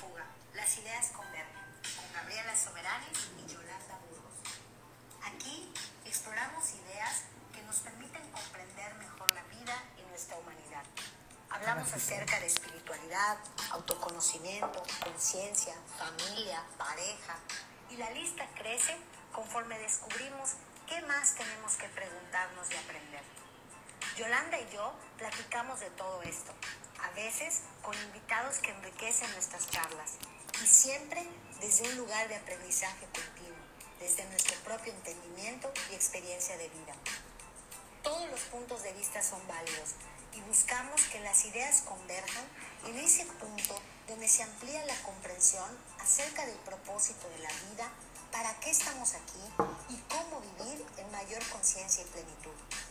fuga, las ideas convergen, con Gabriela Soberani y Yolanda Burgos. Aquí exploramos ideas que nos permiten comprender mejor la vida y nuestra humanidad. Hablamos acerca de espiritualidad, autoconocimiento, conciencia, familia, pareja, y la lista crece conforme descubrimos qué más tenemos que preguntarnos y aprender. Yolanda y yo platicamos de todo esto, a veces con invitados que enriquecen nuestras charlas y siempre desde un lugar de aprendizaje continuo, desde nuestro propio entendimiento y experiencia de vida. Todos los puntos de vista son válidos y buscamos que las ideas converjan en ese punto donde se amplía la comprensión acerca del propósito de la vida, para qué estamos aquí y cómo vivir en mayor conciencia y plenitud.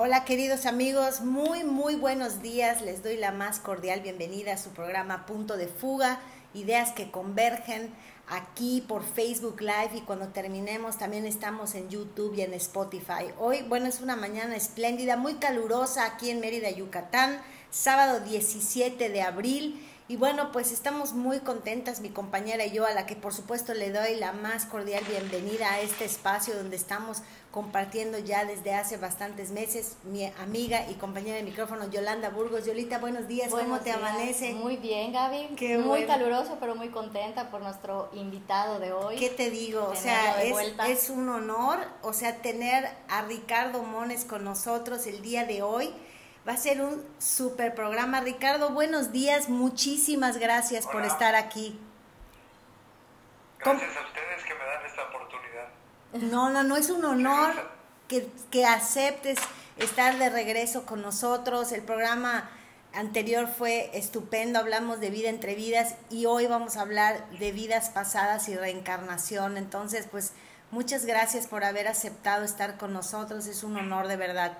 Hola queridos amigos, muy muy buenos días. Les doy la más cordial bienvenida a su programa Punto de Fuga, ideas que convergen aquí por Facebook Live y cuando terminemos también estamos en YouTube y en Spotify. Hoy, bueno, es una mañana espléndida, muy calurosa aquí en Mérida, Yucatán, sábado 17 de abril y bueno, pues estamos muy contentas, mi compañera y yo, a la que por supuesto le doy la más cordial bienvenida a este espacio donde estamos compartiendo ya desde hace bastantes meses. Mi amiga y compañera de micrófono, Yolanda Burgos. Yolita, buenos días, ¿cómo te amanece? Muy bien, Gaby. Qué muy caluroso, pero muy contenta por nuestro invitado de hoy. ¿Qué te digo? O sea, es, es un honor, o sea, tener a Ricardo Mones con nosotros el día de hoy Va a ser un super programa. Ricardo, buenos días. Muchísimas gracias por estar aquí. Gracias a ustedes que me dan esta oportunidad. No, no, no es un honor que, que aceptes estar de regreso con nosotros. El programa anterior fue estupendo, hablamos de vida entre vidas y hoy vamos a hablar de vidas pasadas y reencarnación. Entonces, pues muchas gracias por haber aceptado estar con nosotros, es un honor de verdad.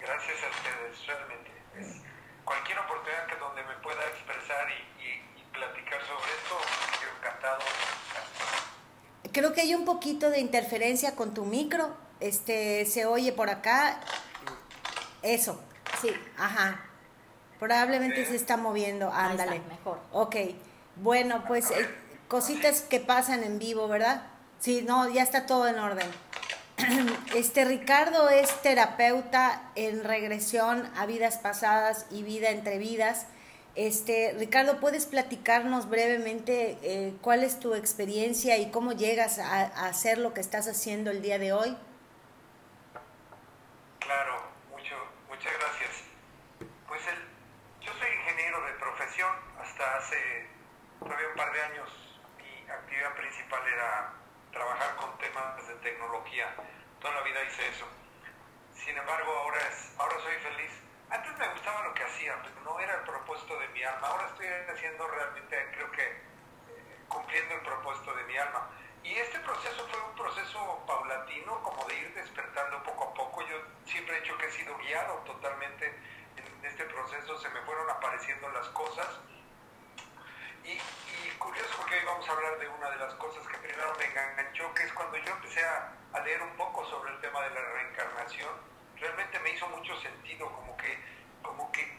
Gracias a ustedes, realmente. cualquier oportunidad que donde me pueda expresar y, platicar sobre esto, yo encantado. Creo que hay un poquito de interferencia con tu micro. Este, se oye por acá. Eso. Sí. Ajá. Probablemente se está moviendo. Ándale. mejor. Ok. Bueno, pues eh, cositas que pasan en vivo, ¿verdad? Sí, no, ya está todo en orden. Este Ricardo es terapeuta en regresión a vidas pasadas y vida entre vidas. Este, Ricardo, ¿puedes platicarnos brevemente eh, cuál es tu experiencia y cómo llegas a, hacer lo que estás haciendo el día de hoy? Claro, mucho, muchas gracias. Pues el, yo soy ingeniero de profesión, hasta hace todavía un par de años mi actividad principal era trabajar con temas de tecnología. Toda la vida hice eso. Sin embargo, ahora, es, ahora soy feliz. Antes me gustaba lo que hacía, pero no era el propósito de mi alma. Ahora estoy haciendo realmente, creo que, eh, cumpliendo el propósito de mi alma. Y este proceso fue un proceso paulatino, como de ir despertando poco a poco. Yo siempre he dicho que he sido guiado totalmente en este proceso, se me fueron apareciendo las cosas y, curioso porque hoy vamos a hablar de una de las cosas que primero me enganchó, que es cuando yo empecé a, leer un poco sobre el tema de la reencarnación, realmente me hizo mucho sentido, como que, como que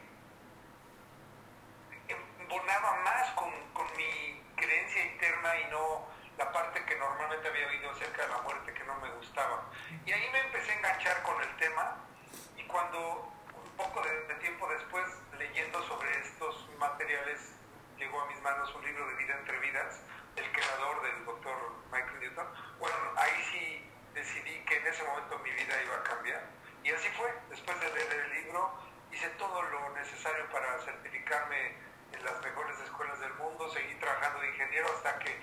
embonaba más con, con mi creencia interna y no la parte que normalmente había oído acerca de la muerte que no me gustaba. Y ahí me empecé a enganchar con el tema y cuando un poco de tiempo después leyendo sobre estos materiales llegó a mis manos un libro de vida entre vidas, el creador del doctor Michael Newton, bueno, ahí sí decidí que en ese momento mi vida iba a cambiar. Y así fue, después de leer el libro, hice todo lo necesario para certificarme en las mejores escuelas del mundo, seguí trabajando de ingeniero hasta que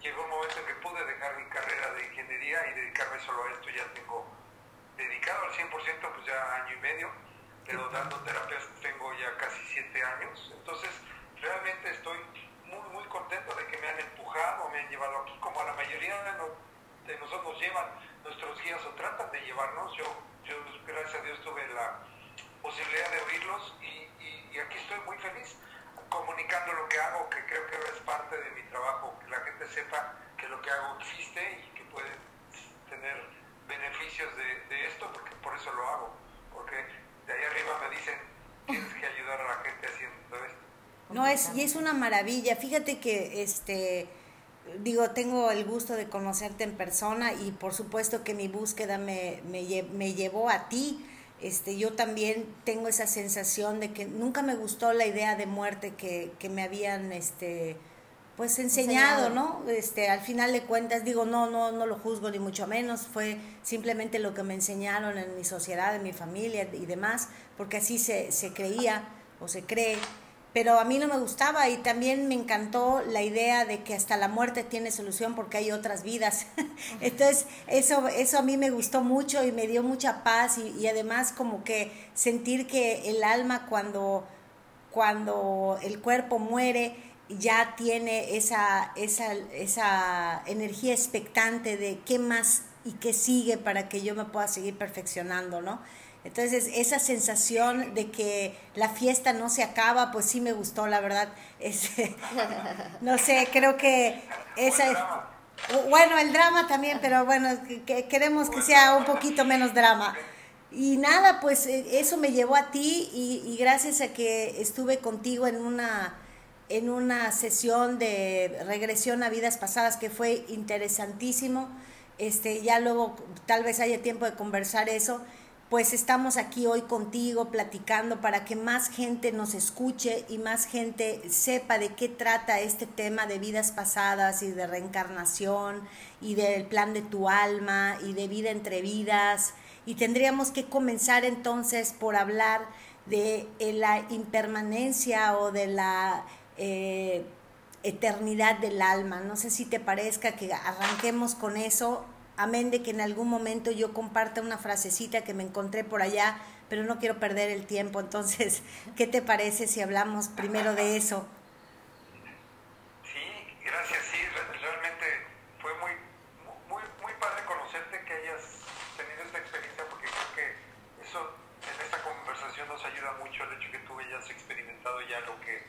llegó un momento en que pude dejar mi carrera de ingeniería y dedicarme solo a esto. Ya tengo dedicado al 100%, pues ya año y medio, pero dando terapias tengo ya casi siete años. Entonces, realmente estoy muy, muy contento de que me han empujado, me han llevado aquí, como a la mayoría de, nosotros llevan nuestros guías o tratan de llevarnos. Yo, yo gracias a Dios tuve la posibilidad de oírlos y, aquí estoy muy feliz comunicando lo que hago, que creo que es parte de mi trabajo, que la gente sepa que lo que hago existe y que puede tener beneficios de, de esto, porque por eso lo hago, porque de ahí arriba me dicen, tienes que ayudar a la gente haciendo esto. No, es, y es una maravilla. Fíjate que este digo, tengo el gusto de conocerte en persona y por supuesto que mi búsqueda me, me, me llevó a ti. Este, yo también tengo esa sensación de que nunca me gustó la idea de muerte que, que me habían, este, pues enseñado, ¿no? Este, al final de cuentas digo, no, no, no lo juzgo ni mucho menos, fue simplemente lo que me enseñaron en mi sociedad, en mi familia y demás, porque así se, se creía o se cree, pero a mí no me gustaba y también me encantó la idea de que hasta la muerte tiene solución porque hay otras vidas. Entonces, eso, eso a mí me gustó mucho y me dio mucha paz y, y además como que sentir que el alma cuando, cuando el cuerpo muere, ya tiene esa, esa, esa energía expectante de qué más y qué sigue para que yo me pueda seguir perfeccionando, ¿no? Entonces, esa sensación de que la fiesta no se acaba, pues sí me gustó, la verdad. no sé, creo que esa Bueno, el drama también, pero bueno, que, queremos que sea un poquito menos drama. Y nada, pues eh, eso me llevó a ti y gracias a que estuve contigo en una en una sesión de regresión a vidas pasadas que fue interesantísimo. Este, ya luego tal vez haya tiempo de conversar eso. Pues estamos aquí hoy contigo platicando para que más gente nos escuche y más gente sepa de qué trata este tema de vidas pasadas y de reencarnación y del plan de tu alma y de vida entre vidas. Y tendríamos que comenzar entonces por hablar de eh, la impermanencia o de la eh, eternidad del alma. No sé si te parezca que arranquemos con eso, amén de que en algún momento yo comparta una frasecita que me encontré por allá, pero no quiero perder el tiempo. Entonces, ¿qué te parece si hablamos primero de eso? Sí, gracias. Sí, realmente fue muy, muy, muy padre conocerte, que hayas tenido esta experiencia, porque creo que eso en esta conversación nos ayuda mucho el hecho que tú hayas experimentado ya lo que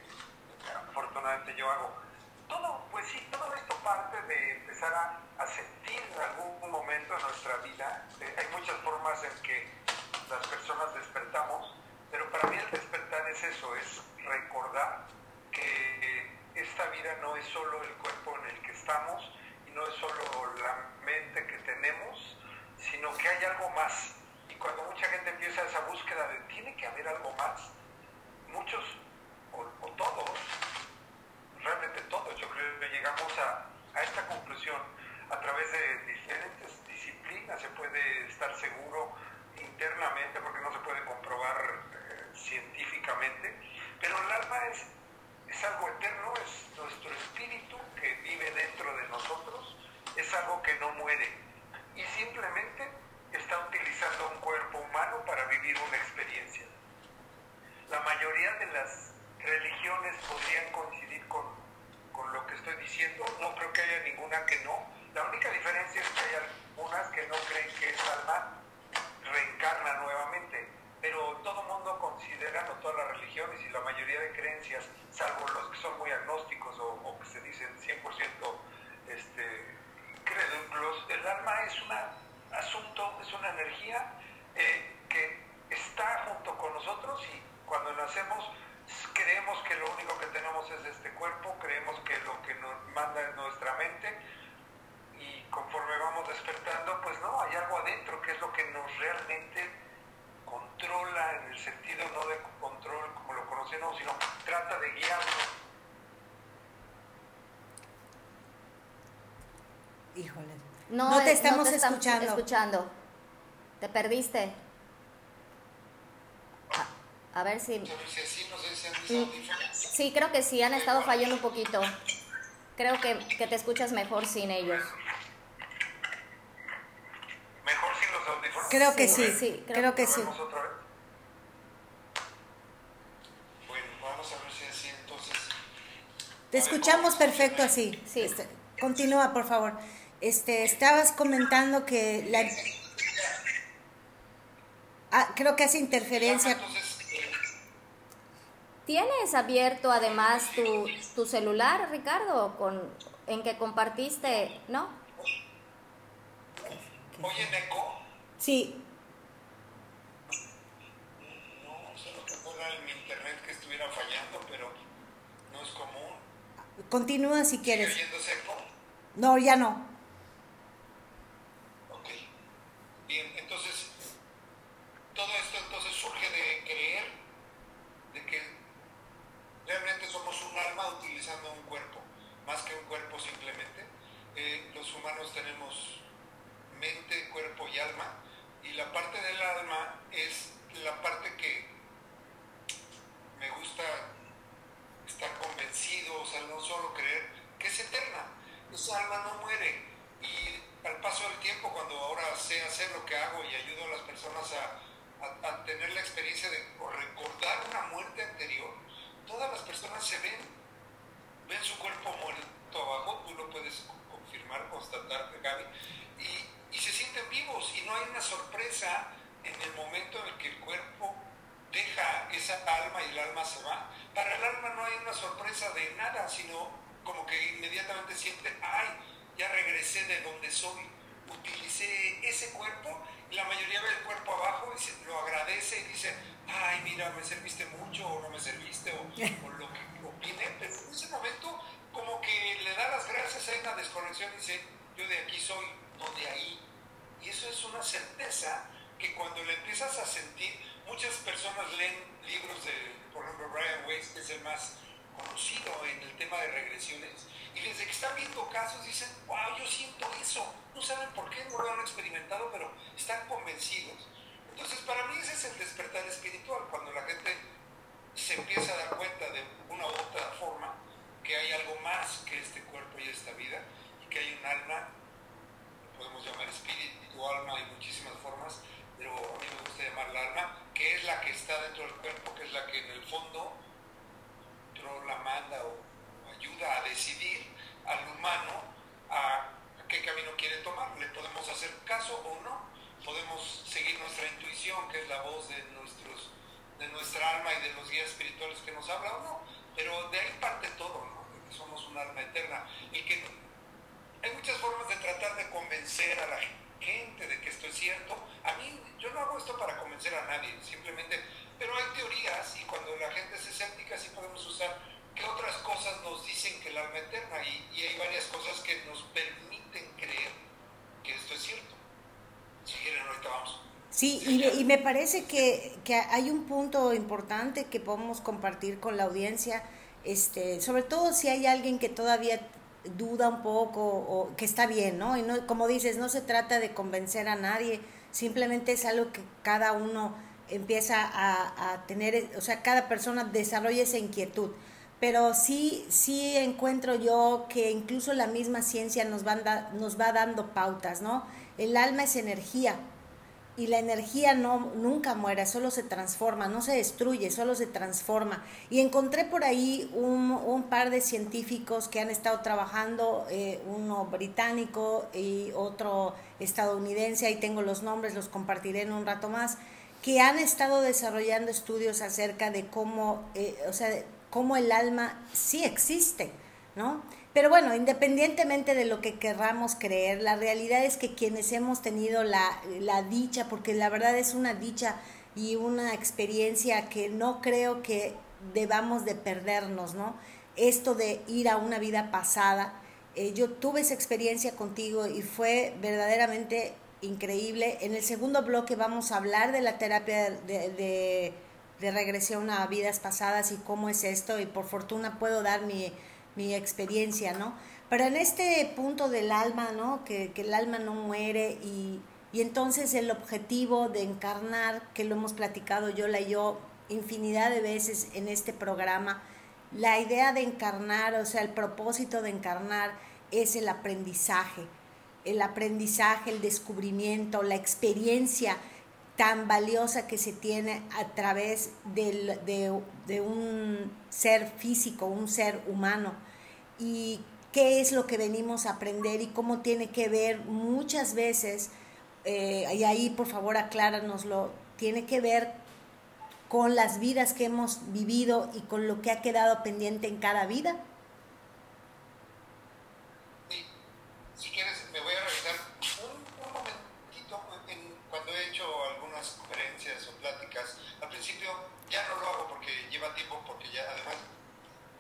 afortunadamente yo hago. Todo, pues sí, todo esto parte de empezar a, sentir en algún momento en nuestra vida. Eh, hay muchas formas en que las personas despertamos, pero para mí el despertar es eso, es recordar que esta vida no es solo el cuerpo en el que estamos y no es solo la mente que tenemos, sino que hay algo más. Y cuando mucha gente empieza esa búsqueda de tiene que haber algo más, muchos o, todos, realmente todos, yo creo que llegamos a, esta conclusión a través de diferentes disciplinas, se puede estar seguro internamente porque no se puede comprobar eh, científicamente, pero el alma es, es algo eterno, es nuestro espíritu que vive dentro de nosotros, es algo que no muere. Y simplemente está utilizando un cuerpo humano para vivir una experiencia. La mayoría de las religiones podrían coincidir con, con lo que estoy diciendo. No creo que haya ninguna que no. La única diferencia es que hay algunas que no creen que esa alma reencarna nuevamente. Pero todo mundo considera, no todas las religiones y la mayoría de creencias, salvo los que son muy agnósticos o, que se dicen 100% este, crédulos, el alma es un asunto, es una energía eh, que está junto con nosotros y cuando nacemos creemos que lo único que tenemos es este cuerpo, creemos que lo que nos manda es nuestra mente y conforme vamos despertando, pues no, hay algo adentro que es lo que nos realmente controla en el sentido no de control como lo conocemos, sino trata de guiarnos. Híjole. No, te estamos escuchando. escuchando. Te perdiste. A ver si... Sí, creo que sí, han estado fallando un poquito. Creo que, que te escuchas mejor sin ellos. ¿Mejor sin los audífonos? Creo que sí, sí creo, que sí. Otra vez? Bueno, vamos a ver si así entonces... Te escuchamos perfecto así. Sí. Este, continúa, por favor. Este, estabas comentando que la... Ah, creo que hace interferencia. ¿Tienes abierto además tu, tu celular, Ricardo, con, en que compartiste, no? ¿Oye, eco? Sí. No, sé lo que fuera en mi internet que estuviera fallando, pero No es común. Continúa si ¿Sigue quieres. oyéndose eco? No, ya no. Ok. Bien, entonces, todo esto entonces surge de creer de que realmente somos un alma utilizando un cuerpo, más que un cuerpo simplemente. Eh, los humanos tenemos mente, cuerpo y alma, y la parte del alma es la parte que me gusta estar convencido, o sea, no solo creer que es eterna. Esa alma no muere. Y al paso del tiempo, cuando ahora sé hacer lo que hago y ayudo a las personas a, a- tener la experiencia de recordar una muerte anterior, todas las personas se ven, ven su cuerpo muerto abajo, tú lo puedes confirmar, constatar, Gaby, y, se sienten vivos y no hay una sorpresa en el momento en el que el cuerpo deja esa alma y el alma se va. Para el alma no hay una sorpresa de nada, sino como que inmediatamente siente, ay, ya regresé de donde soy, utilicé ese cuerpo la mayoría ve el cuerpo abajo y se, lo agradece y dice, ay, mira, me serviste mucho o no me serviste o, o lo que opine, pero en ese momento como que le da las gracias, hay una desconexión y dice, yo de aquí soy, no de ahí. Y eso es una certeza que cuando le empiezas a sentir, muchas personas leen libros de, por ejemplo, Brian Weiss, que es el más conocido en el tema de regresiones, y desde que están viendo casos dicen, wow, yo siento eso, no saben por qué, no lo han experimentado, pero están convencidos. Entonces, para mí ese es el despertar espiritual, cuando la gente se empieza a dar cuenta de una u otra forma que hay algo más que este cuerpo y esta vida, y que hay un alma, podemos llamar espíritu, alma, hay muchísimas formas, pero a mí me gusta llamarla alma, que es la que está dentro del cuerpo, que es la que en el fondo controla, manda o ayuda a decidir al humano a qué camino quiere tomar. Le podemos hacer caso o no, podemos seguir nuestra intuición, que es la voz de, nuestros, de nuestra alma y de los guías espirituales que nos habla o no, pero de ahí parte todo, ¿no? Que somos un alma eterna. Y que hay muchas formas de tratar de convencer a la gente de que esto es cierto. A mí, yo no hago esto para convencer a nadie, simplemente, pero hay teorías y cuando la gente es escéptica sí podemos usar que otras cosas nos dicen que el alma eterna y hay varias cosas que nos permiten creer que esto es cierto. Si quieren, ahorita vamos. Sí, y, y me parece que, que hay un punto importante que podemos compartir con la audiencia, este, sobre todo si hay alguien que todavía duda un poco o que está bien, ¿no? Y no, como dices, no se trata de convencer a nadie, simplemente es algo que cada uno empieza a, a tener, o sea, cada persona desarrolla esa inquietud. Pero sí, sí encuentro yo que incluso la misma ciencia nos, da- nos va dando pautas, ¿no? El alma es energía, y la energía no nunca muere, solo se transforma, no se destruye, solo se transforma. Y encontré por ahí un, par de científicos que han estado trabajando, eh, uno británico y otro estadounidense, ahí tengo los nombres, los compartiré en un rato más, que han estado desarrollando estudios acerca de cómo, eh, o sea, cómo el alma sí existe, ¿no? Pero bueno, independientemente de lo que querramos creer, la realidad es que quienes hemos tenido la, la dicha, porque la verdad es una dicha y una experiencia que no creo que debamos de perdernos, ¿no? Esto de ir a una vida pasada. Eh, yo tuve esa experiencia contigo y fue verdaderamente increíble. En el segundo bloque vamos a hablar de la terapia de, de, de regresión a vidas pasadas y cómo es esto y por fortuna puedo dar mi, mi experiencia, ¿no? Pero en este punto del alma, ¿no? Que, que el alma no muere y, y entonces el objetivo de encarnar, que lo hemos platicado yo, la y yo, infinidad de veces en este programa, la idea de encarnar, o sea, el propósito de encarnar es el aprendizaje, el aprendizaje, el descubrimiento, la experiencia tan valiosa que se tiene a través de, de, un ser físico, un ser humano. Y qué es lo que venimos a aprender y cómo tiene que ver muchas veces, eh, y ahí por favor acláranoslo, tiene que ver con las vidas que hemos vivido y con lo que ha quedado pendiente en cada vida. ya no lo hago porque lleva tiempo, porque ya además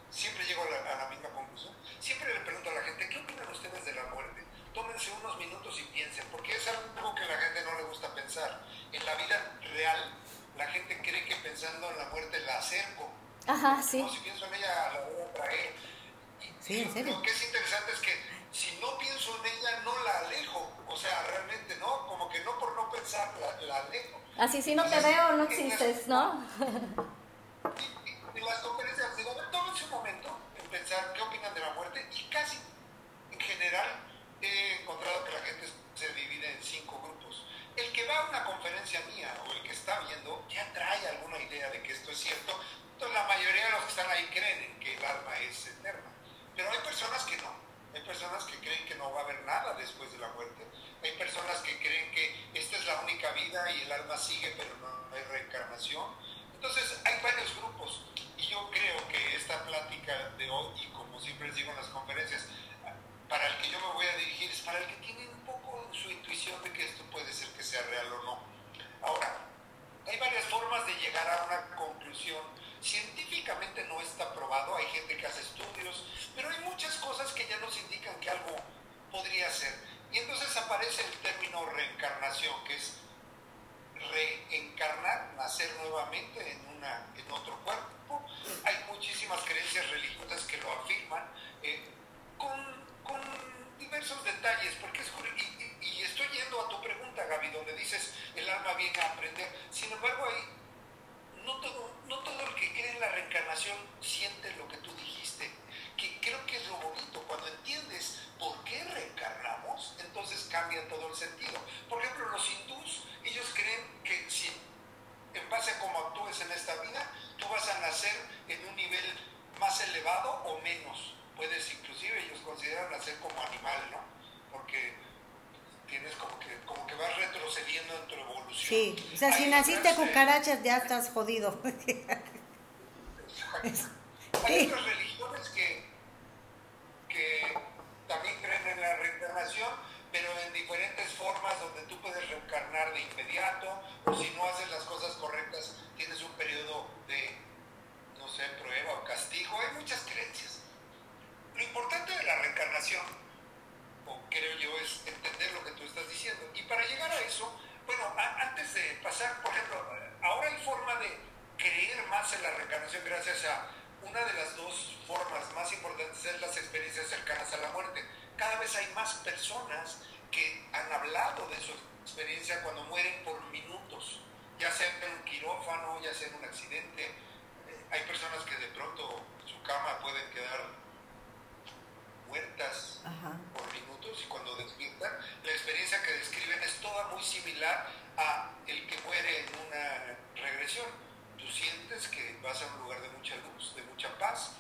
siempre llego a la, misma conclusión. Siempre le pregunto a la gente, ¿qué opinan ustedes de la muerte? Tómense unos minutos y piensen, porque es algo que a la gente no le gusta pensar. En la vida real, la gente cree que pensando en la muerte la acerco. Ajá, sí. Como si pienso en ella, la voy a traer. Sí. Lo que es interesante es que si no pienso en ella, no la alejo. O sea, realmente no, como que no por no pensar, la, la alejo. Así si no te Entonces, veo, no existes, ¿no? y- y en las conferencias digo, tómense un momento en pensar qué opinan de la muerte y casi en general he encontrado que la gente se divide en cinco grupos. El que va a una conferencia mía o el que está viendo ya trae alguna idea de que esto es cierto. Entonces la mayoría de los que están ahí creen en que el alma es eterna. Pero hay personas que no. Hay personas que creen que no va a haber nada después de la muerte. Hay personas que creen que esta es la única vida y el alma sigue, pero no hay reencarnación. Entonces hay varios grupos y yo creo que esta plática de hoy, y como siempre les digo en las conferencias, para el que yo me voy a dirigir es para el que tiene un poco su intuición de que esto puede ser que sea real o no. Ahora, hay varias formas de llegar a una conclusión. Científicamente no está probado, hay gente que hace estudios, pero hay muchas cosas que ya nos indican que algo podría ser. Y entonces aparece el término reencarnación, que es reencarnar, nacer nuevamente en, una, en otro cuerpo. Hay muchísimas creencias religiosas que lo afirman, eh, con, con diversos detalles, porque es y, y- y estoy yendo a tu pregunta, Gaby, donde dices el alma viene a aprender. Sin embargo, ahí no todo, no todo el que cree en la reencarnación siente lo que tú dijiste, que creo que es lo bonito, cuando entiendes por qué reencarnamos, entonces cambia todo el sentido. Por ejemplo, los hindús, ellos creen que si en base a cómo actúes en esta vida, tú vas a nacer en un nivel más elevado o menos. Puedes inclusive, ellos consideran nacer como animal, ¿no? Porque tienes como que, como que vas retrocediendo en tu evolución. Sí, o sea, si naciste cucarachas ya estás jodido. Hay otras religiones que, que también creen en la reencarnación, pero en diferentes formas donde tú puedes reencarnar de inmediato, o si no haces las cosas correctas, tienes un periodo de, no sé, prueba o castigo. Hay muchas creencias. Lo importante de la reencarnación, o creo yo, es entender lo que tú estás diciendo. Y para llegar a eso, bueno, a- antes de pasar, por ejemplo, ahora hay forma de creer más en la reencarnación gracias a una de las dos formas más importantes es las experiencias cercanas a la muerte. Cada vez hay más personas que han hablado de su experiencia cuando mueren por minutos, ya sea en un quirófano, ya sea en un accidente. Eh, hay personas que de pronto en su cama pueden quedar muertas Ajá. por minutos y cuando despiertan, la experiencia que describen es toda muy similar a el que muere en una regresión. Tú sientes que vas a un lugar de mucha luz, de mucha paz,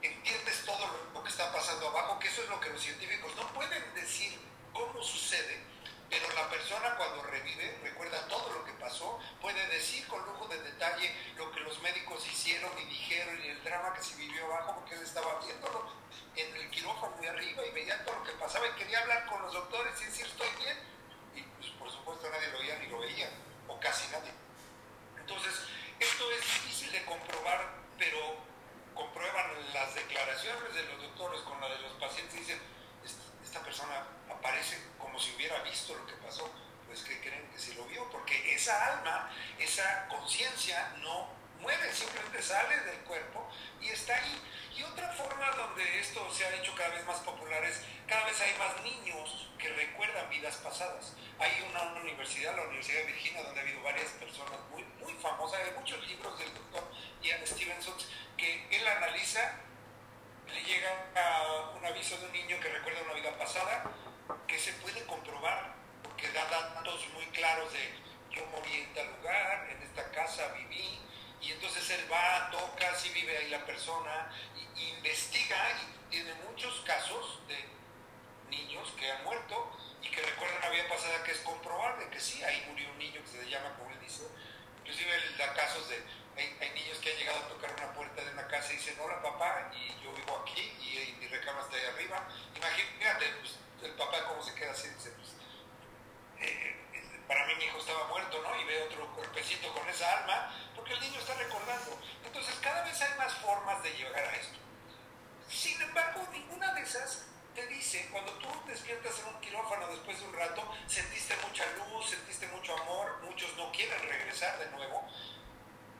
entiendes todo lo- lo que está pasando abajo, que eso es lo que los científicos no pueden decir cómo sucede, pero la persona cuando revive recuerda todo lo que pasó, puede decir con lujo de detalle lo que los médicos hicieron y dijeron y el drama que se vivió abajo porque él estaba viéndolo en el quirófano de arriba y veía todo lo que pasaba y quería hablar con los doctores y decir estoy bien y pues, por supuesto nadie lo oía ni lo veía o casi nadie. Entonces, esto es difícil de comprobar, pero comprueban las declaraciones de los doctores con la de los pacientes y dicen, "Esta- esta persona aparece como si hubiera visto lo que pasó. Pues que creen que sí lo vio, porque esa alma, esa conciencia no muere, simplemente sale del cuerpo y está ahí. Y otra forma donde esto se ha hecho cada vez más popular es, cada vez hay más niños que recuerdan Hay una universidad, la Universidad de Virginia, donde ha habido varias personas muy, muy famosas, hay muchos libros del doctor Ian Stevenson, que él analiza, le llega a un aviso de un niño que recuerda una vida pasada, que se puede comprobar, porque da datos muy claros de yo morí en tal lugar, en esta casa viví, y entonces él va, toca, si vive ahí la persona, y, y investiga, y tiene muchos casos de niños que han muerto y que recuerdan una vida pasada que es comprobable, que sí, ahí murió un niño que se le llama, como él dice, inclusive él da casos de, hay, hay niños que han llegado a tocar una puerta de una casa y dicen, hola papá, y yo vivo aquí, y, y mi recama está ahí arriba, imagínate, pues, el papá cómo se queda así, dice, pues, eh, para mí mi hijo estaba muerto, ¿no? Y ve otro cuerpecito con esa alma, porque el niño está recordando. Entonces cada vez hay más formas de llegar a esto. Sin embargo, ninguna de esas te dice dice, cuando tú despiertas en un quirófano después de un rato, sentiste mucha luz, sentiste mucho amor, muchos no quieren regresar de nuevo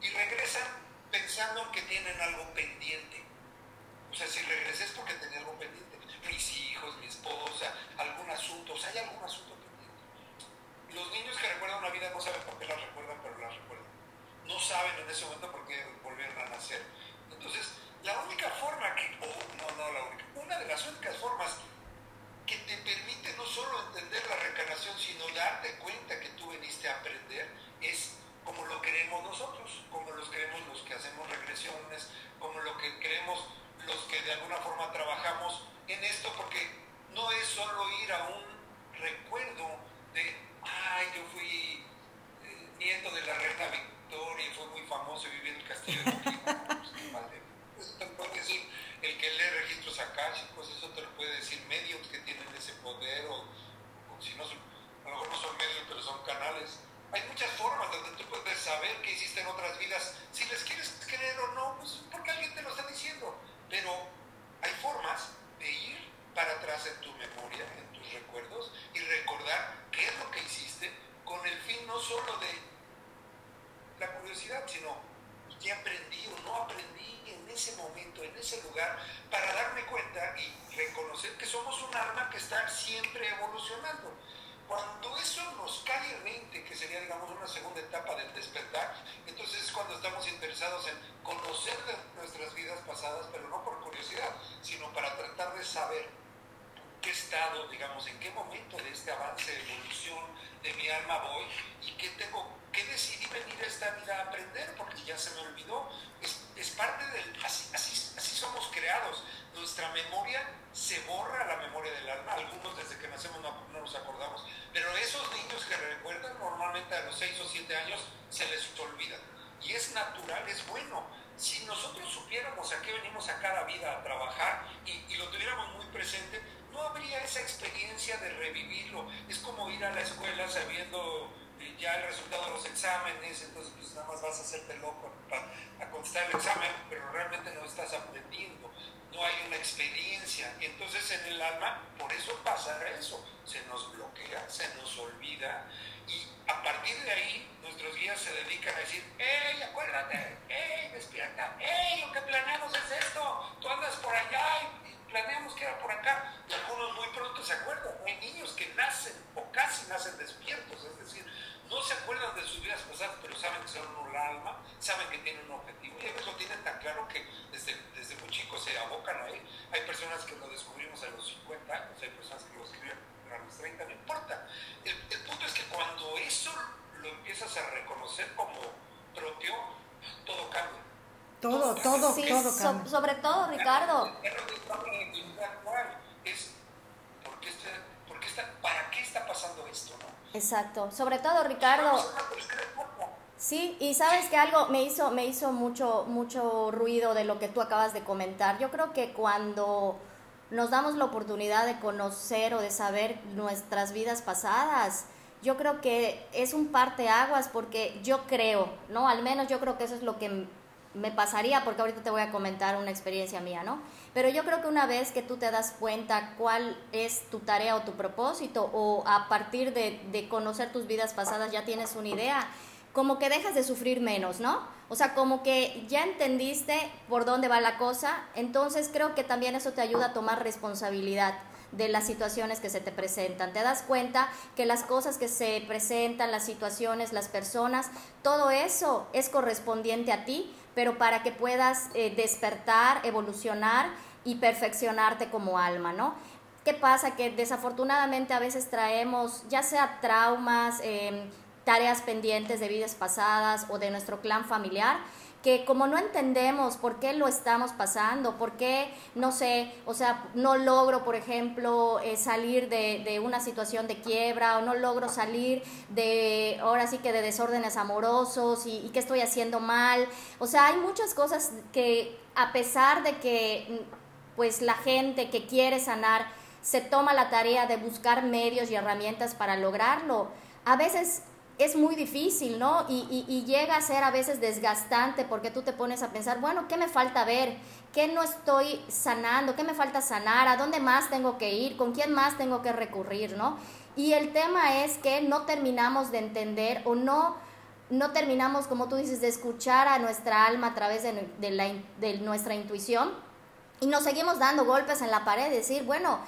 y regresan pensando que tienen algo pendiente. O sea, si regresé es porque tenía algo pendiente. Mis hijos, mi esposa, algún asunto, o sea, hay algún asunto pendiente. Los niños que recuerdan una vida no saben por qué la recuerdan, pero la recuerdan. No saben en ese momento por qué volvieron a nacer. Entonces, la única forma que, oh, no, no la única, una de las únicas formas que te permite no solo entender la reencarnación, sino darte cuenta que tú viniste a aprender, es como lo queremos nosotros, como los queremos los que hacemos regresiones, como lo que queremos los que de alguna forma trabajamos en esto, porque no es solo ir a un recuerdo de, ay, yo fui eh, nieto de la reina Victoria y fue muy famoso y viví en el castillo de Eso te lo puede decir el que lee registros akáshicos, eso te lo puede decir medios que tienen ese poder, o, si no a lo mejor no son medios, pero son canales hay muchas formas donde tú puedes saber qué hiciste en otras vidas. Si les quieres creer o no, pues porque alguien te lo está diciendo. Pero hay formas de ir para atrás en tu memoria, en tus recuerdos, y recordar qué es lo que hiciste con el fin no solo de la curiosidad, sino qué aprendí o no aprendí en ese momento, en ese lugar, para darme cuenta y reconocer que somos un alma que está siempre evolucionando cuando eso nos cae en mente, que sería, digamos, una segunda etapa del despertar, entonces es cuando estamos interesados en conocer nuestras vidas pasadas, pero no por curiosidad, sino para tratar de saber qué estado, digamos, en qué momento de este avance, evolución de mi alma voy y qué tengo, qué decidí venir a esta vida a aprender, porque ya se me olvidó. Es, es parte del, así, así, somos creados nuestra memoria se borra la memoria del alma. Algunos desde que nacemos no, nos acordamos. Pero esos niños que recuerdan normalmente a los 6 o 7 años se les olvida. Y es natural, es bueno. Si nosotros supiéramos a qué venimos a cada vida a trabajar y, y lo tuviéramos muy presente, no habría esa experiencia de revivirlo. Es como ir a la escuela sabiendo ya el resultado de los exámenes, entonces pues nada más vas a hacerte loco para, contestar el examen, pero realmente no estás aprendiendo no hay una experiencia. Entonces en el alma, por eso pasa eso, se nos bloquea, se nos olvida y a partir de ahí nuestros guías se dedican a decir, ¡Ey, acuérdate! ¡Ey, despierta! ¡Ey, lo que planeamos es esto! Tú andas por allá y planeamos que era por acá. Y algunos muy pronto se acuerdan. Hay niños que nacen o casi nacen despiertos, es decir, no se acuerdan de sus vidas pasadas, pero saben que son un alma, saben que tienen un objetivo y veces lo tienen tan claro que desde, desde muy chicos se abocan a él. Hay personas que lo descubrimos a los 50 años, hay personas que lo escriben a los 30, no importa. El, el punto es que cuando eso lo empiezas a reconocer como propio, todo cambia. Todo, todo, Sí, todo so- cambia. sobre todo, Ricardo, Es lo que estamos en la actividad actual. Es, ¿por qué está, por qué está, ¿para qué está pasando esto? ¿no? exacto, sobre todo, Ricardo. Sí, y sabes que algo me hizo, me hizo mucho, mucho ruido de lo que tú acabas de comentar. Yo creo que cuando nos damos la oportunidad de conocer o de saber nuestras vidas pasadas, yo creo que es un parteaguas porque yo creo, ¿no? Al menos yo creo que eso es lo que me pasaría, porque ahorita te voy a comentar una experiencia mía, ¿no? Pero yo creo que una vez que tú te das cuenta cuál es tu tarea o tu propósito, o a partir de, de conocer tus vidas pasadas ya tienes una idea, como que dejas de sufrir menos, ¿no? O sea, como que ya entendiste por dónde va la cosa, entonces creo que también eso te ayuda a tomar responsabilidad de las situaciones que se te presentan. Te das cuenta que las cosas que se presentan, las situaciones, las personas, todo eso es correspondiente a ti, pero para que puedas eh, despertar, evolucionar y perfeccionarte como alma, ¿no? ¿Qué pasa? Que desafortunadamente a veces traemos ya sea traumas, em, tareas pendientes de vidas pasadas o de nuestro clan familiar, que como no entendemos por qué lo estamos pasando, por qué, no sé, o sea, no logro, por ejemplo, eh, salir de, una situación de quiebra o no logro salir de, ahora sí que de desórdenes amorosos y, y qué estoy haciendo mal. O sea, hay muchas cosas que a pesar de que mm, pues la gente que quiere sanar se toma la tarea de buscar medios y herramientas para lograrlo, a veces es muy difícil, ¿no? Y, llega a ser a veces desgastante porque tú te pones a pensar, bueno, ¿qué me falta ver? ¿Qué no estoy sanando? ¿Qué me falta sanar? ¿A dónde más tengo que ir? ¿Con quién más tengo que recurrir, ¿no? Y el tema es que no terminamos de entender o no, no terminamos, como tú dices, de escuchar a nuestra alma a través de, de, nuestra intuición y nos seguimos dando golpes en la pared decir, bueno,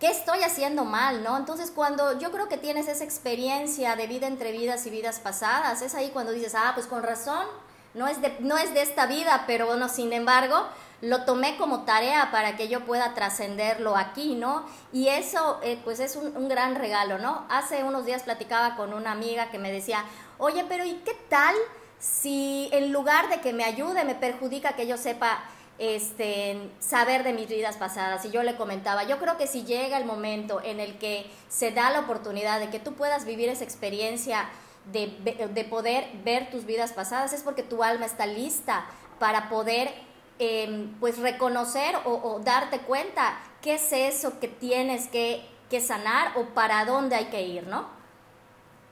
¿qué estoy haciendo mal? ¿no? Entonces, cuando yo creo que tienes esa experiencia de vida entre vidas y vidas pasadas, es ahí cuando dices, ah, pues con razón, no es de, no es de esta vida, pero bueno, sin embargo, lo tomé como tarea para que yo pueda trascenderlo aquí, ¿no? Y eso, eh, pues es un, un, gran regalo, ¿no? Hace unos días platicaba con una amiga que me decía, oye, pero ¿y qué tal si en lugar de que me ayude, me perjudica que yo sepa este, saber de mis vidas pasadas. Y yo le comentaba, yo creo que si llega el momento en el que se da la oportunidad de que tú puedas vivir esa experiencia de, de poder ver tus vidas pasadas, es porque tu alma está lista para poder em, pues reconocer o, darte cuenta qué es eso que tienes que, que sanar o para dónde hay que ir, ¿no?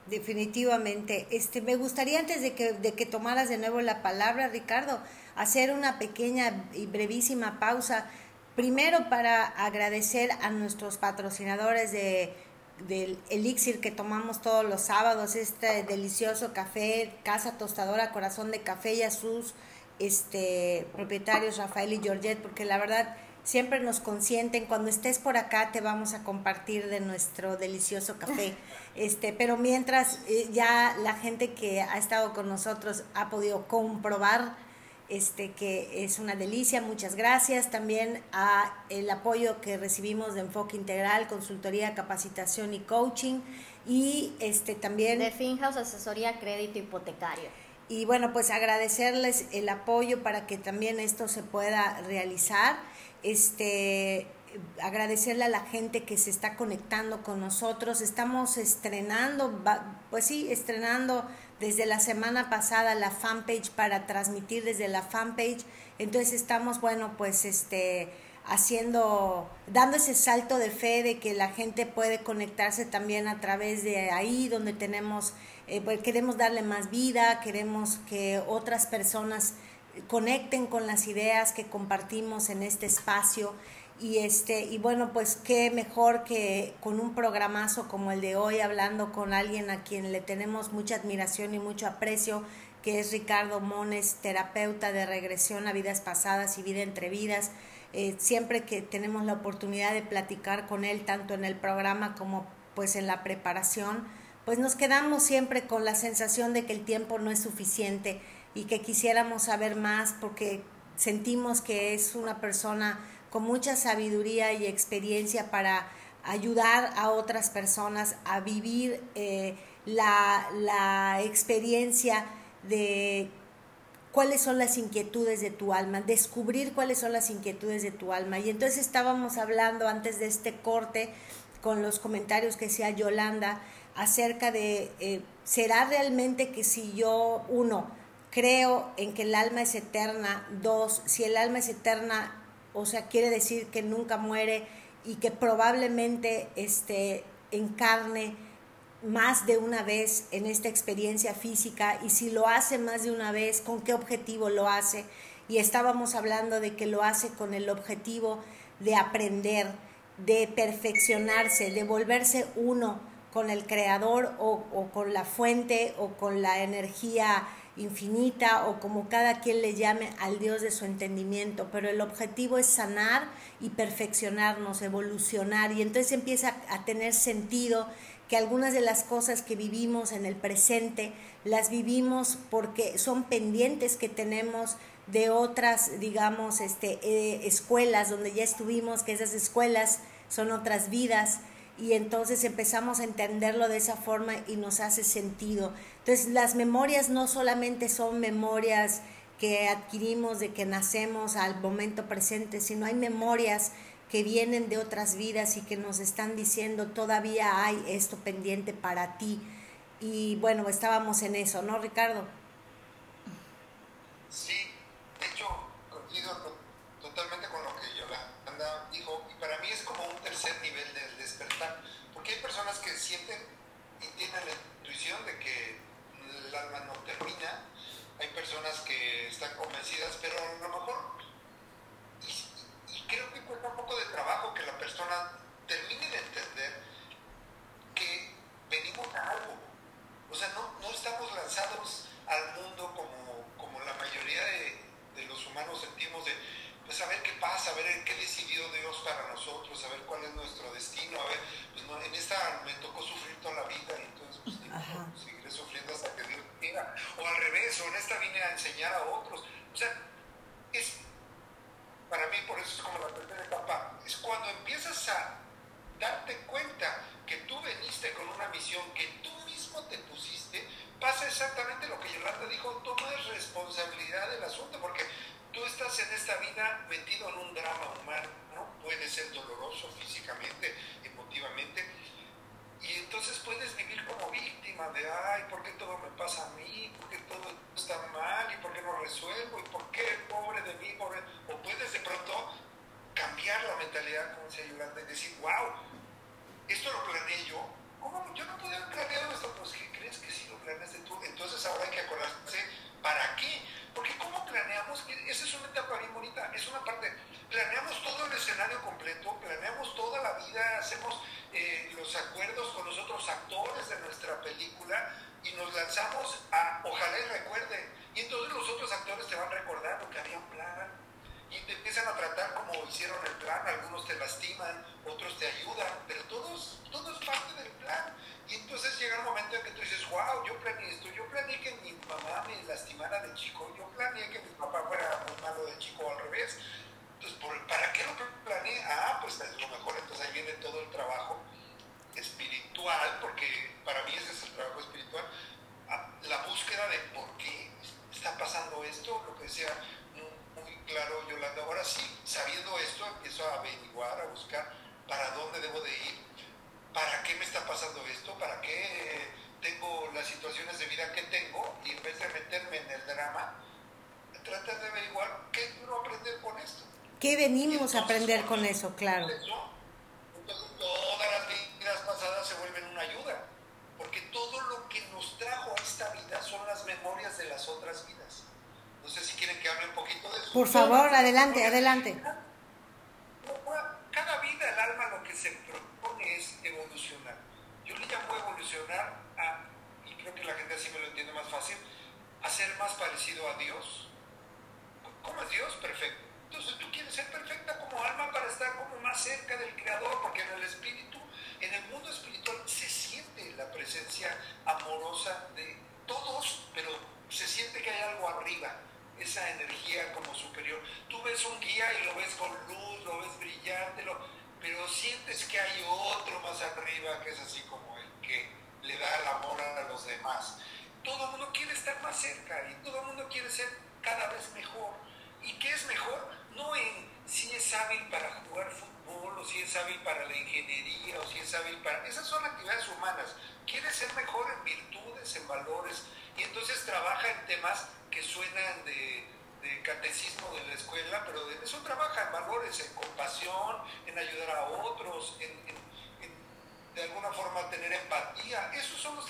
Definitivamente. Este, me gustaría antes de que, de que tomaras de nuevo la palabra, Ricardo, hacer una pequeña y brevísima pausa. Primero para agradecer a nuestros patrocinadores de, del elixir que tomamos todos los sábados, este delicioso café, Casa Tostadora Corazón de Café y a sus este, propietarios Rafael y Georgette, porque la verdad siempre nos consienten. Cuando estés por acá te vamos a compartir de nuestro delicioso café. Este, pero mientras eh, ya la gente que ha estado con nosotros ha podido comprobar este, que es una delicia, muchas gracias. También a el apoyo que recibimos de Enfoque Integral, consultoría, capacitación y coaching. Y este también... De Finhouse, asesoría, crédito hipotecario. Y bueno, pues agradecerles el apoyo para que también esto se pueda realizar. Este, agradecerle a la gente que se está conectando con nosotros. Estamos estrenando, pues sí, estrenando desde la semana pasada la fanpage para transmitir desde la fanpage. Entonces estamos, bueno, pues este haciendo, dando ese salto de fe de que la gente puede conectarse también a través de ahí donde tenemos, eh, pues queremos darle más vida, queremos que otras personas conecten con las ideas que compartimos en este espacio y este y bueno pues qué mejor que con un programazo como el de hoy hablando con alguien a quien le tenemos mucha admiración y mucho aprecio que es Ricardo Mones terapeuta de regresión a vidas pasadas y vida entre vidas eh, siempre que tenemos la oportunidad de platicar con él tanto en el programa como pues en la preparación pues nos quedamos siempre con la sensación de que el tiempo no es suficiente y que quisiéramos saber más porque sentimos que es una persona con mucha sabiduría y experiencia para ayudar a otras personas a vivir eh, la, la experiencia de cuáles son las inquietudes de tu alma, descubrir cuáles son las inquietudes de tu alma. Y entonces estábamos hablando antes de este corte con los comentarios que hacía Yolanda acerca de, eh, ¿será realmente que si yo, uno, creo en que el alma es eterna, dos, si el alma es eterna, o sea, quiere decir que nunca muere y que probablemente este, encarne más de una vez en esta experiencia física y si lo hace más de una vez, con qué objetivo lo hace. Y estábamos hablando de que lo hace con el objetivo de aprender, de perfeccionarse, de volverse uno con el creador o, o con la fuente o con la energía infinita o como cada quien le llame al Dios de su entendimiento, pero el objetivo es sanar y perfeccionarnos, evolucionar y entonces empieza a tener sentido que algunas de las cosas que vivimos en el presente las vivimos porque son pendientes que tenemos de otras, digamos, este, eh, escuelas donde ya estuvimos, que esas escuelas son otras vidas y entonces empezamos a entenderlo de esa forma y nos hace sentido. Entonces, las memorias no solamente son memorias que adquirimos de que nacemos al momento presente, sino hay memorias que vienen de otras vidas y que nos están diciendo todavía hay esto pendiente para ti. Y bueno, estábamos en eso, ¿no, Ricardo? Sí, de hecho, coincido totalmente con lo que Yolanda dijo, y para mí es como un tercer nivel del despertar, porque hay personas que sienten y tienen el venimos a aprender con eso, claro. Entonces todas las vidas pasadas se vuelven una ayuda, porque todo lo que nos trajo a esta vida son las memorias de las otras vidas. No sé si quieren que hable un poquito de eso. Por favor, adelante, adelante.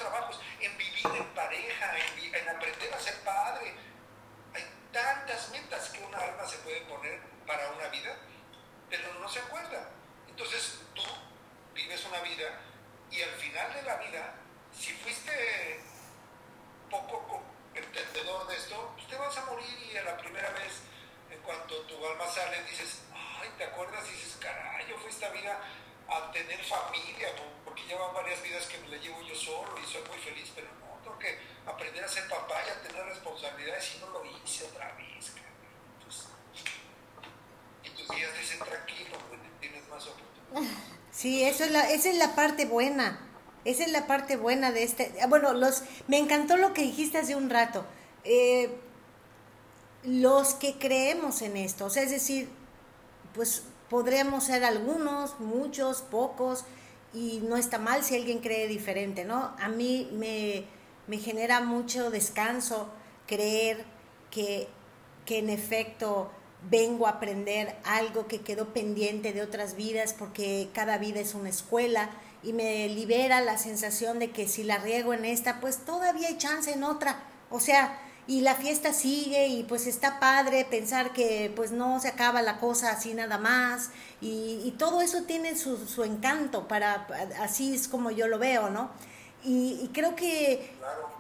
trabajos, en vivir en pareja, en, en aprender a ser padre. Hay tantas metas que una alma se puede poner para una vida, pero no se acuerda. Entonces tú vives una vida y al final de la vida, si fuiste poco entendedor de esto, pues te vas a morir y a la primera vez, en cuanto tu alma sale, dices, ay, ¿te acuerdas? Y dices, caray, yo fui esta vida a tener familia, porque ya van varias vidas que me la llevo yo solo y soy muy feliz, pero no, tengo que aprender a ser papá y a tener responsabilidades y no lo hice otra vez. Entonces, y tus días dicen tranquilo, tienes más oportunidades. Sí, eso es la, esa es la parte buena. Esa es la parte buena de este. Ah, bueno, los, me encantó lo que dijiste hace un rato. Eh, los que creemos en esto, o sea, es decir, pues podremos ser algunos, muchos, pocos, y no está mal si alguien cree diferente, ¿no? A mí me, me genera mucho descanso creer que, que en efecto vengo a aprender algo que quedó pendiente de otras vidas porque cada vida es una escuela y me libera la sensación de que si la riego en esta, pues todavía hay chance en otra. O sea, y la fiesta sigue y pues está padre pensar que pues no se acaba la cosa así nada más y, todo eso tiene su, su, encanto para así es como yo lo veo no y, creo que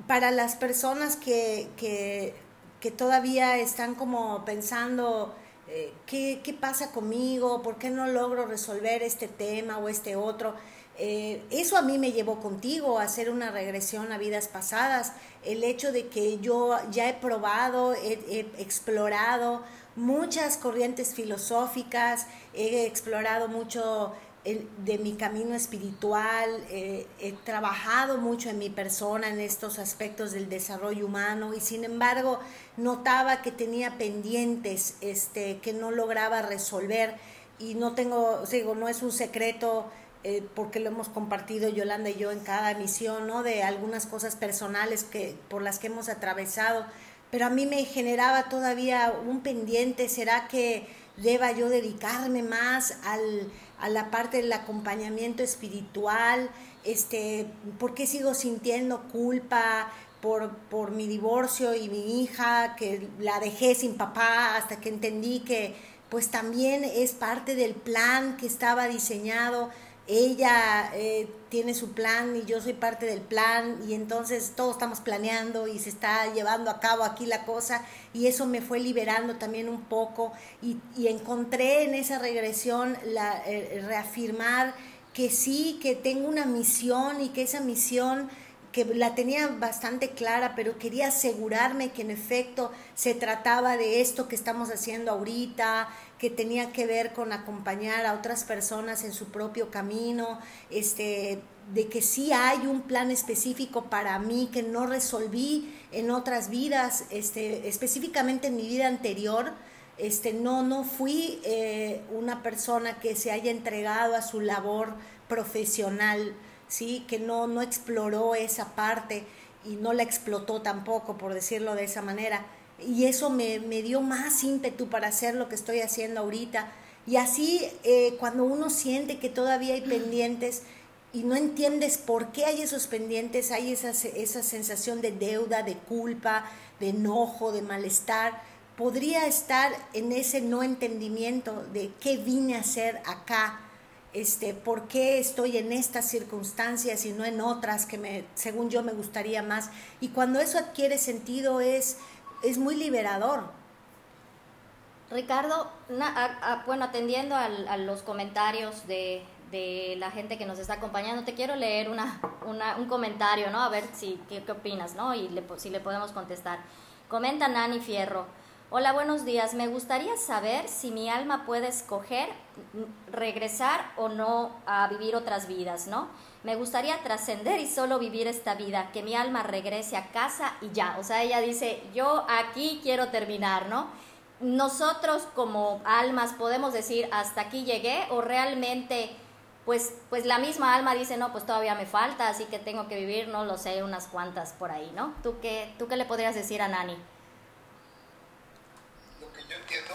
para las personas que, que, que todavía están como pensando eh, ¿qué, ¿qué pasa conmigo? ¿por qué no logro resolver este tema o este otro? Eh, eso a mí me llevó contigo a hacer una regresión a vidas pasadas, el hecho de que yo ya he probado, he, explorado muchas corrientes filosóficas, he explorado mucho de mi camino espiritual, eh, he trabajado mucho en mi persona en estos aspectos del desarrollo humano y sin embargo notaba que tenía pendientes este, que no lograba resolver y no tengo, digo, no es un secreto eh, porque lo hemos compartido Yolanda y yo en cada emisión, ¿no? De algunas cosas personales que, por las que hemos atravesado, pero a mí me generaba todavía un pendiente, ¿será que deba yo dedicarme más al, a la parte del acompañamiento espiritual? Este, ¿Por qué sigo sintiendo culpa? Por, por, mi divorcio y mi hija, que la dejé sin papá hasta que entendí que pues también es parte del plan que estaba diseñado ella eh, tiene su plan y yo soy parte del plan y entonces todos estamos planeando y se está llevando a cabo aquí la cosa y eso me fue liberando también un poco y, encontré en esa regresión la, eh, reafirmar que sí, que tengo una misión y que esa misión que la tenía bastante clara, pero quería asegurarme que en efecto se trataba de esto que estamos haciendo ahorita, que tenía que ver con acompañar a otras personas en su propio camino, este, de que sí hay un plan específico para mí que no resolví en otras vidas, este, específicamente en mi vida anterior. Este, no, no fui eh, una persona que se haya entregado a su labor profesional ¿sí? que no, no exploró esa parte y no la explotó tampoco, por decirlo de esa manera. Y eso me, dio más ímpetu para hacer lo que estoy haciendo ahorita. Y así, eh, cuando uno siente que todavía hay pendientes y no entiendes por qué hay esos pendientes, hay esa, esa sensación de deuda, de culpa, de enojo, de malestar, podría estar en ese no entendimiento de qué vine a hacer acá, este, por qué estoy en estas circunstancias y no en otras que me, según yo me gustaría más. Y cuando eso adquiere sentido es, es muy liberador. Ricardo, bueno, atendiendo a los comentarios de, la gente que nos está acompañando, te quiero leer una, un comentario, ¿no? A ver si, qué, opinas, ¿no? Y si le podemos contestar. Comenta Nani Fierro. Hola, buenos días. Me gustaría saber si mi alma puede escoger regresar o no a vivir otras vidas, ¿no? Me gustaría trascender y solo vivir esta vida, que mi alma regrese a casa y ya. O sea, ella dice, yo aquí quiero terminar, ¿no? Nosotros como almas podemos decir, hasta aquí llegué o realmente... Pues, pues la misma alma dice, no, pues todavía me falta, así que tengo que vivir, no lo sé, unas cuantas por ahí, ¿no? ¿Tú qué, tú qué le podrías decir a Nani? Entiendo,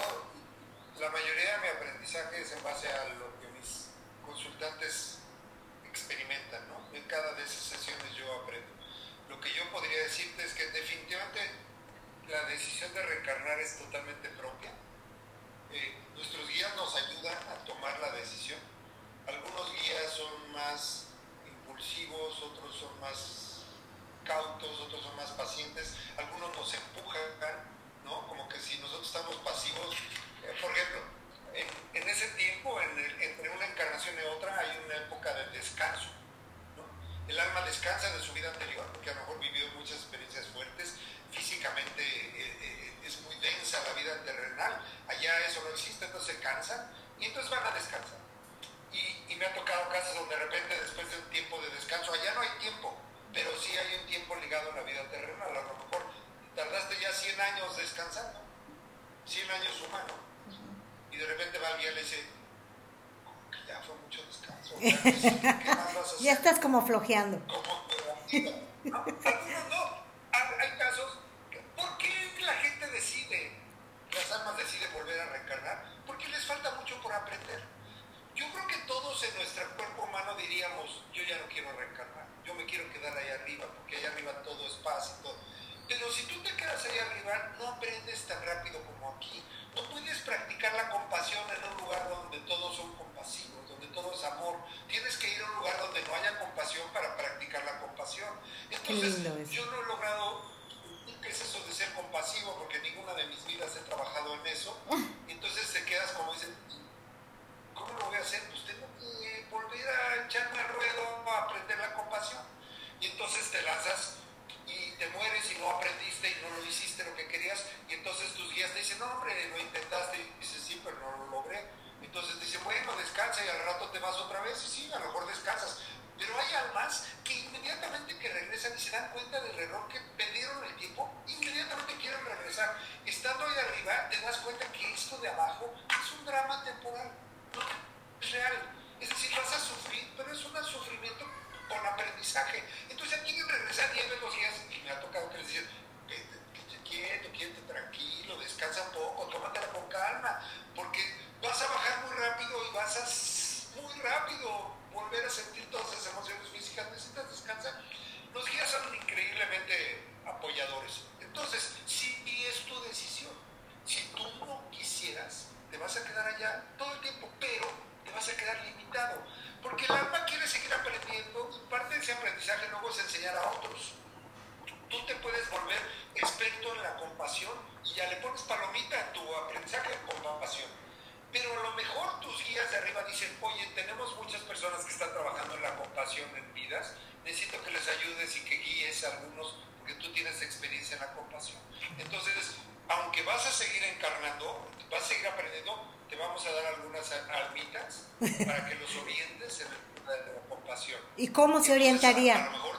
la mayoría de mi aprendizaje es en base a lo que mis consultantes experimentan, ¿no? En cada de esas sesiones yo aprendo. Lo que yo podría decirte es que definitivamente la decisión de reencarnar es totalmente propia. Eh, nuestros guías nos ayudan a tomar la decisión. Algunos guías son más impulsivos, otros son más cautos, otros son más pacientes, algunos nos empujan como que si nosotros estamos pasivos, eh, por ejemplo, en, ese tiempo, entre una encarnación y otra, hay una época de descanso. El alma descansa de su vida anterior, porque a lo mejor vivió muchas experiencias fuertes, físicamente eh, eh, es muy densa la vida terrenal, allá eso no existe, entonces se cansa y entonces van a descansar. Y, y me ha tocado casos donde de repente después de un tiempo de descanso, allá no hay tiempo, pero sí hay un tiempo ligado a la vida terrenal, a lo mejor tardaste ya 100 años descansando, 100 años humano, y de repente va alguien y le dice, que ya fue mucho descanso, ya estás como flojeando. Como, ¿no? Algunos no, hay casos, ¿por qué la gente decide, las almas deciden volver a reencarnar? Porque les falta mucho por aprender. Yo creo que todos en nuestro cuerpo humano diríamos, yo ya quiero reencarnar, yo me quiero quedar ahí arriba, porque ahí arriba todo es paz y todo. Pero si tú te quedas ahí arriba, no aprendes tan rápido como aquí. No puedes practicar la compasión en un lugar donde todos son compasivos, donde todo es amor. Tienes que ir a un lugar donde no haya compasión para practicar la compasión. Entonces, yo no he logrado qué es eso de ser compasivo, porque ninguna de mis vidas he trabajado en eso. Entonces te quedas como dicen, ¿cómo lo voy a hacer? Pues tengo que volver a echarme al ruedo a aprender la compasión. Y entonces te lanzas y te mueres y no aprendiste y no lo hiciste lo que querías. Y entonces tus guías te dicen, no, hombre, lo intentaste. Y dices, sí, pero no lo logré. Entonces dicen, bueno, descansa y al rato te vas otra vez. Y sí, a lo mejor descansas. Pero hay almas que inmediatamente que regresan y se dan cuenta del error que perdieron el tiempo, inmediatamente quieren regresar. Estando ahí arriba, te das cuenta que esto de abajo es un drama temporal, no es real. Es decir, vas a sufrir, pero es un sufrimiento con aprendizaje. Entonces quieren regresar y los días, y me ha tocado que les dicen, quieto, quieto, tranquilo, descansa un poco, tómatela con calma, porque vas a bajar muy rápido y vas a muy rápido volver a sentir todas esas emociones físicas, necesitas descansar. Cómo se orientaría? A, lo mejor,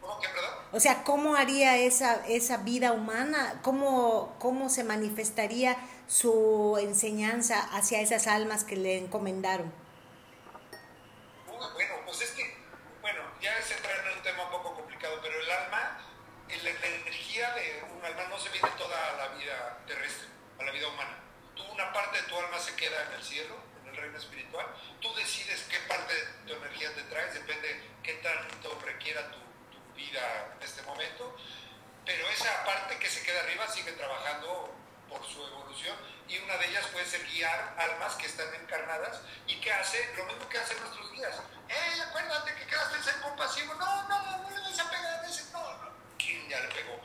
¿Cómo que, perdón? O sea, ¿cómo haría esa, esa vida humana? ¿Cómo, ¿Cómo se manifestaría su enseñanza hacia esas almas que le encomendaron? bueno, pues es que, bueno, ya es entrar en un tema un poco complicado, pero el alma, la, energía de un alma no se mide toda la vida terrestre, a la vida humana. Tú, una parte de tu alma se queda en el cielo, en el reino espiritual. Tú decides qué parte de tu energía te traes, depende qué tanto requiera tu, tu vida en este momento. Pero esa parte que se queda arriba sigue trabajando por su evolución y una de ellas puede ser guiar almas que están encarnadas y que hace lo mismo que hacen nuestros guías. ¡Eh, acuérdate que quedaste en ser compasivo! No, no, no le vas a pegar a ese, no, no. ¿Quién ya le pegó?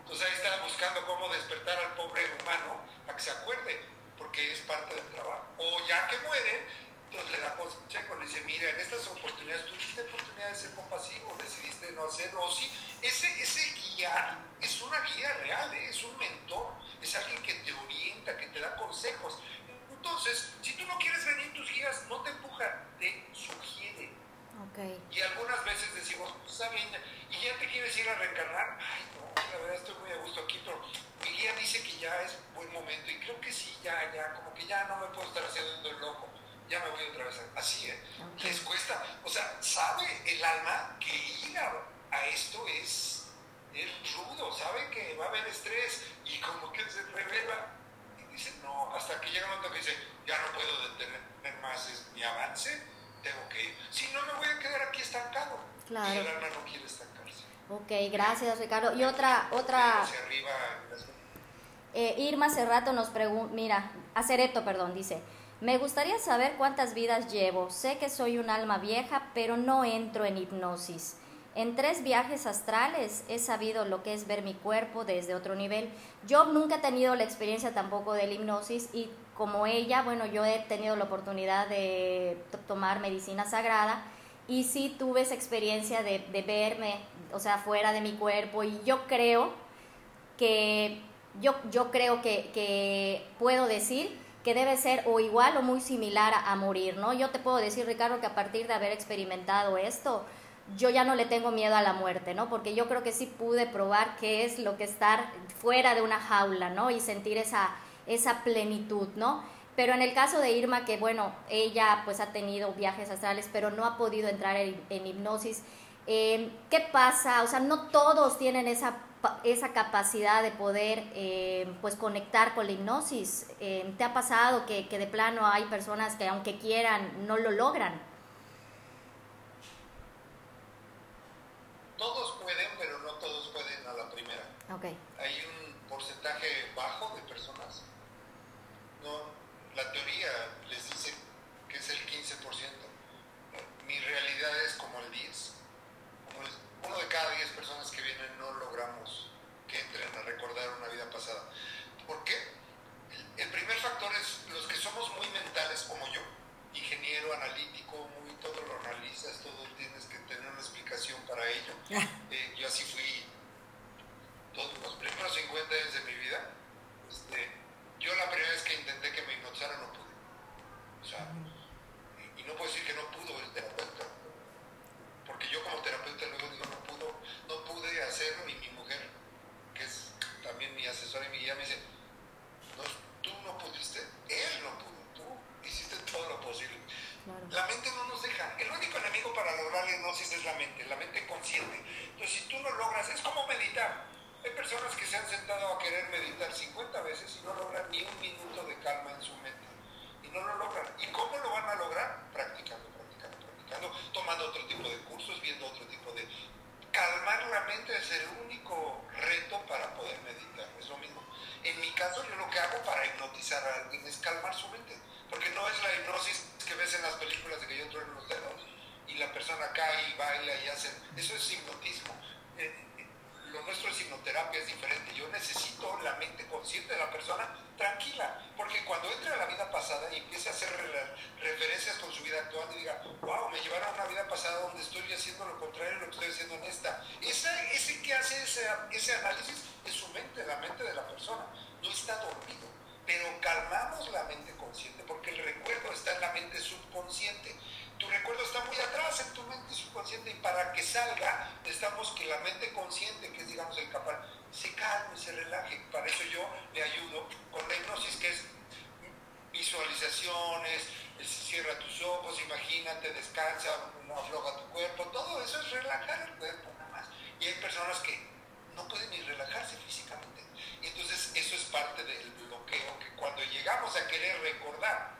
Entonces ahí está buscando cómo despertar al pobre humano para que se acuerde, porque es parte del trabajo. O ya que muere, entonces le da consejo, le dice, mira, en estas oportunidades tuviste oportunidad de ser compasivo, decidiste no hacerlo, o sí, ese, ese guía es una guía real, ¿eh? es un mentor es alguien que te orienta, que te da consejos. Entonces, si tú no quieres venir, tus guías no te empujan, te sugieren. Okay. Y algunas veces decimos, pues, está bien, y ya te quieres ir a reencarnar. Ay, no, la verdad estoy muy a gusto aquí, pero mi guía dice que ya es buen momento y creo que sí, ya, ya, como que ya no me puedo estar haciendo el loco. Ya me voy otra vez así, ¿eh? Les cuesta. O sea, sabe el alma que ir a esto es es rudo, sabe que va a haber estrés y como que se revela dice, no, hasta que llega un momento que dice, ya no puedo detener más mi avance, tengo que ir. Si no, me voy a quedar aquí estancado. Claro. Y el alma no quiere estancarse. Ok, gracias Ricardo. Y otra, otra... Hacia arriba, eh, Irma Cerrato nos pregunta, mira, Acereto, perdón, dice, me gustaría saber cuántas vidas llevo. Sé que soy un alma vieja, pero no entro en hipnosis. En tres viajes astrales he sabido lo que es ver mi cuerpo desde otro nivel. Yo nunca he tenido la experiencia tampoco del hipnosis y como ella, bueno, yo he tenido la oportunidad de tomar medicina sagrada y sí tuve esa experiencia de, verme, o sea, fuera de mi cuerpo y yo creo que, yo, yo creo que, que puedo decir que debe ser o igual o muy similar a, a morir, ¿no? Yo te puedo decir, Ricardo, que a partir de haber experimentado esto, yo ya no le tengo miedo a la muerte, ¿no? Porque yo creo que sí pude probar qué es lo que estar fuera de una jaula, ¿no? Y sentir esa, esa plenitud, ¿no? Pero en el caso de Irma, que bueno, ella pues ha tenido viajes astrales, pero no ha podido entrar en, hipnosis, eh, ¿qué pasa? O sea, no todos tienen esa, esa capacidad de poder eh, pues conectar con la hipnosis. Eh, ¿Te ha pasado que, que de plano hay personas que aunque quieran no lo logran? Okay. Hay un porcentaje bajo de personas. No, la teoría les dice que es el 15%. Mi realidad es como el 10. Como el- uno de cada 10 personas que vienen no logramos que entren a recordar una vida pasada. ¿Por qué? El, el primer factor es los que somos muy mentales como yo, ingeniero, analítico, muy todo lo analizas, todo tienes que tener una explicación para ello. Eh, yo así fui los primeros 50 años de mi vida. Este, yo la primera vez que intenté que me hipnotizaran no pude. O sea, y, y no puedo decir que no pudo el terapeuta. Porque yo como terapeuta luego digo, no pudo, no pude hacerlo y mi mujer, que es también mi asesora y mi guía, me dice, no, tú no pudiste, él no pudo, tú hiciste todo lo posible. Claro. La mente no nos deja. El único enemigo para lograr la hipnosis es la mente, la mente consciente. Entonces, si tú no logras, es como meditar. Hay personas que se han sentado a querer meditar 50 veces y no logran ni un minuto de calma en su mente. Y no lo logran. ¿Y cómo lo van a lograr? Practicando, practicando, practicando, tomando otro tipo de cursos, viendo otro tipo de... Calmar la mente es el único reto para poder meditar. Es lo mismo. En mi caso, yo lo que hago para hipnotizar a alguien es calmar su mente. Porque no es la hipnosis que ves en las películas de que yo trueno los dedos y la persona cae y baila y hace. Eso es hipnotismo. Eh, lo nuestro es hipnoterapia, es diferente. Yo necesito la mente consciente de la persona tranquila. Porque cuando entre a la vida pasada y empiece a hacer re- referencias con su vida actual y diga, wow, me llevaron a una vida pasada donde estoy haciendo lo contrario de lo que estoy haciendo en esta. Esa, ese que hace ese, ese análisis es su mente, la mente de la persona. No está dormido. Pero calmamos la mente consciente porque el recuerdo está en la mente subconsciente. Recuerdo está muy atrás en tu mente subconsciente y para que salga necesitamos que la mente consciente, que es digamos el capaz, se calme, se relaje. Para eso yo le ayudo con la hipnosis que es visualizaciones, es cierra tus ojos, imagínate, descansa, no afloja tu cuerpo, todo eso es relajar el cuerpo nada más. Y hay personas que no pueden ni relajarse físicamente. Y entonces eso es parte del bloqueo que cuando llegamos a querer recordar,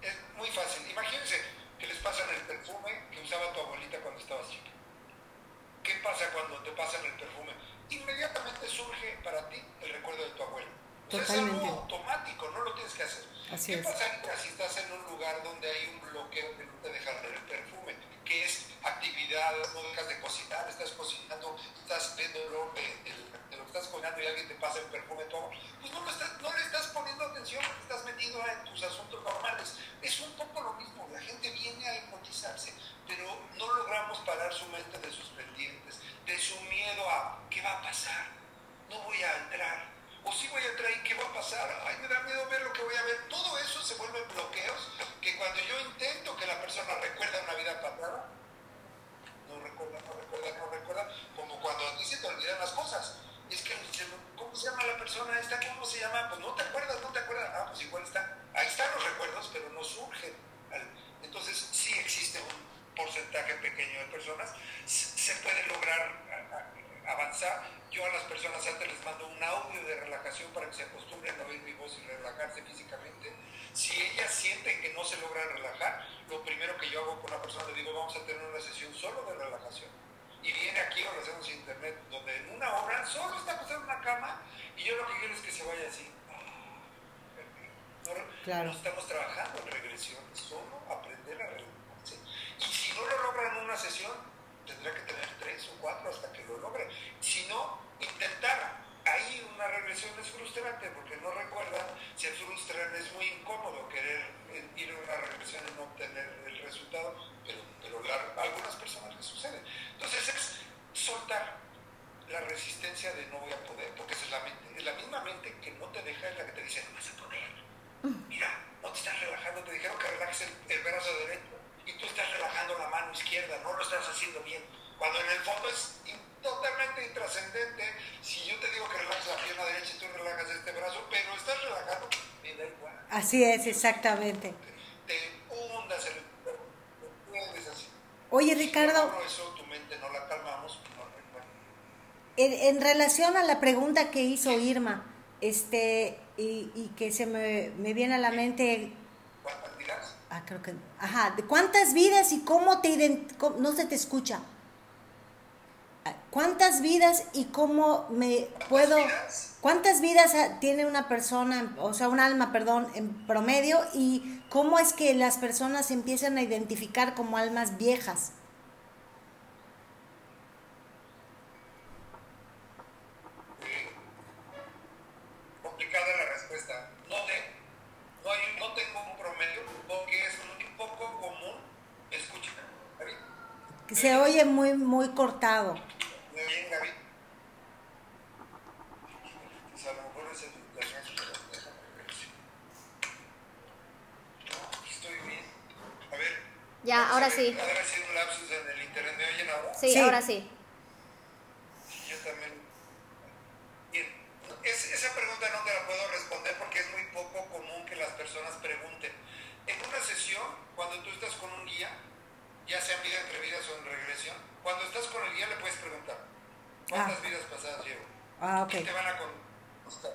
es muy fácil. Imagínense que les pasan el perfume que usaba tu abuelita cuando estabas chica. ¿Qué pasa cuando te pasan el perfume? Inmediatamente surge para ti el recuerdo de tu abuelo. O sea, es algo automático, no lo tienes que hacer. Así ¿Qué es. pasaría si estás en un lugar donde hay un bloqueo que no te deja ver el perfume? Que es actividad, no de cocinar, estás cocinando, estás viendo lo, de, de- lo que estás cocinando y alguien te pasa el perfume todo. Pues no, lo estás- no le estás poniendo atención, estás metido en tus asuntos normales. Es un poco lo mismo, la gente viene a hipnotizarse, pero no logramos parar su mente de sus pendientes, de su miedo a qué va a pasar, no voy a entrar, o sí voy a y qué va a pasar, ay, me da miedo ver lo que voy a ver. Todo eso se vuelve bloqueos que cuando yo intento que la persona recuerda una vida pasada, no recuerda, no recuerda, no recuerda, como cuando a ti se te olvidan las cosas. Es que, ¿cómo se llama la persona esta? ¿Cómo se llama? Pues no te acuerdas, no te acuerdas. Ah, pues igual está. Ahí están los recuerdos, pero no surgen. Entonces, sí existe un porcentaje pequeño de personas. Se puede lograr avanzar. Yo a las personas antes les mando un audio de relajación para que se acostumbren a oír mi voz y relajarse físicamente. Si ellas sienten que no se logran relajar, lo primero que yo hago con la persona le digo, vamos a tener una sesión solo de relajación. Y viene aquí o lo hacemos en internet, donde en una hora solo está acostado en una cama y yo lo que quiero es que se vaya así. No, Claro. no estamos trabajando en regresión, solo aprender a relajarse. Y si no lo logra en una sesión, tendrá que tener tres o cuatro hasta que lo logre. Si no, intentar. Ahí una regresión es frustrante porque no recuerdan, se frustran, es muy incómodo querer ir a una regresión y no obtener el resultado, pero, pero la- a algunas personas les sucede. Entonces es soltar la resistencia de no voy a poder, porque es la mente. Es la misma mente que no te deja, es la que te dice, no vas a poder. Mira, no te estás relajando, te dijeron que relajes el, el brazo derecho y tú estás relajando la mano izquierda, no lo estás haciendo bien. Cuando en el fondo es totalmente intrascendente, si yo te digo que relajes la pierna derecha y tú relajas este brazo, pero estás relajando, me da igual. Así es, exactamente. Te hundas en el te así. Oye, Si Ricardo, no logro eso, tu mente no la calmamos, no recuerda. en, en relación a la pregunta que hizo Irma, este, y, y que se me, me viene a la mente, ¿Cuántas vidas? ah, creo que, ajá, ¿de cuántas vidas y cómo te ident- no se te escucha? ¿Cuántas vidas y cómo me puedo... ¿Cuántas vidas ah, tiene una persona, o sea, un alma, perdón, en promedio? ¿Y cómo es que las personas se empiezan a identificar como almas viejas? complicada la respuesta. No, te- no, hay- no tengo un promedio porque es muy poco común. Escucha, Gaby. Que se oye muy, muy cortado. ¿Me oyen, Gaby? Pues a lo mejor es el internet, pero déjame ver si- No, aquí estoy bien. A ver. Ya, ahora sí. Ahora ha sido un lapsus en el internet. ¿Me oyen ahora? Sí, Sí. ahora sí. Yo también. Bien, es- esa pregunta no te la puedo responder porque es muy poco común que las personas pregunten. En una sesión, cuando tú estás con un guía, ya sea en vida entre vidas o en regresión, cuando estás con el guía le puedes preguntar, ¿cuántas Ah. vidas pasadas llevo? Ah, ok. Y te van a contestar.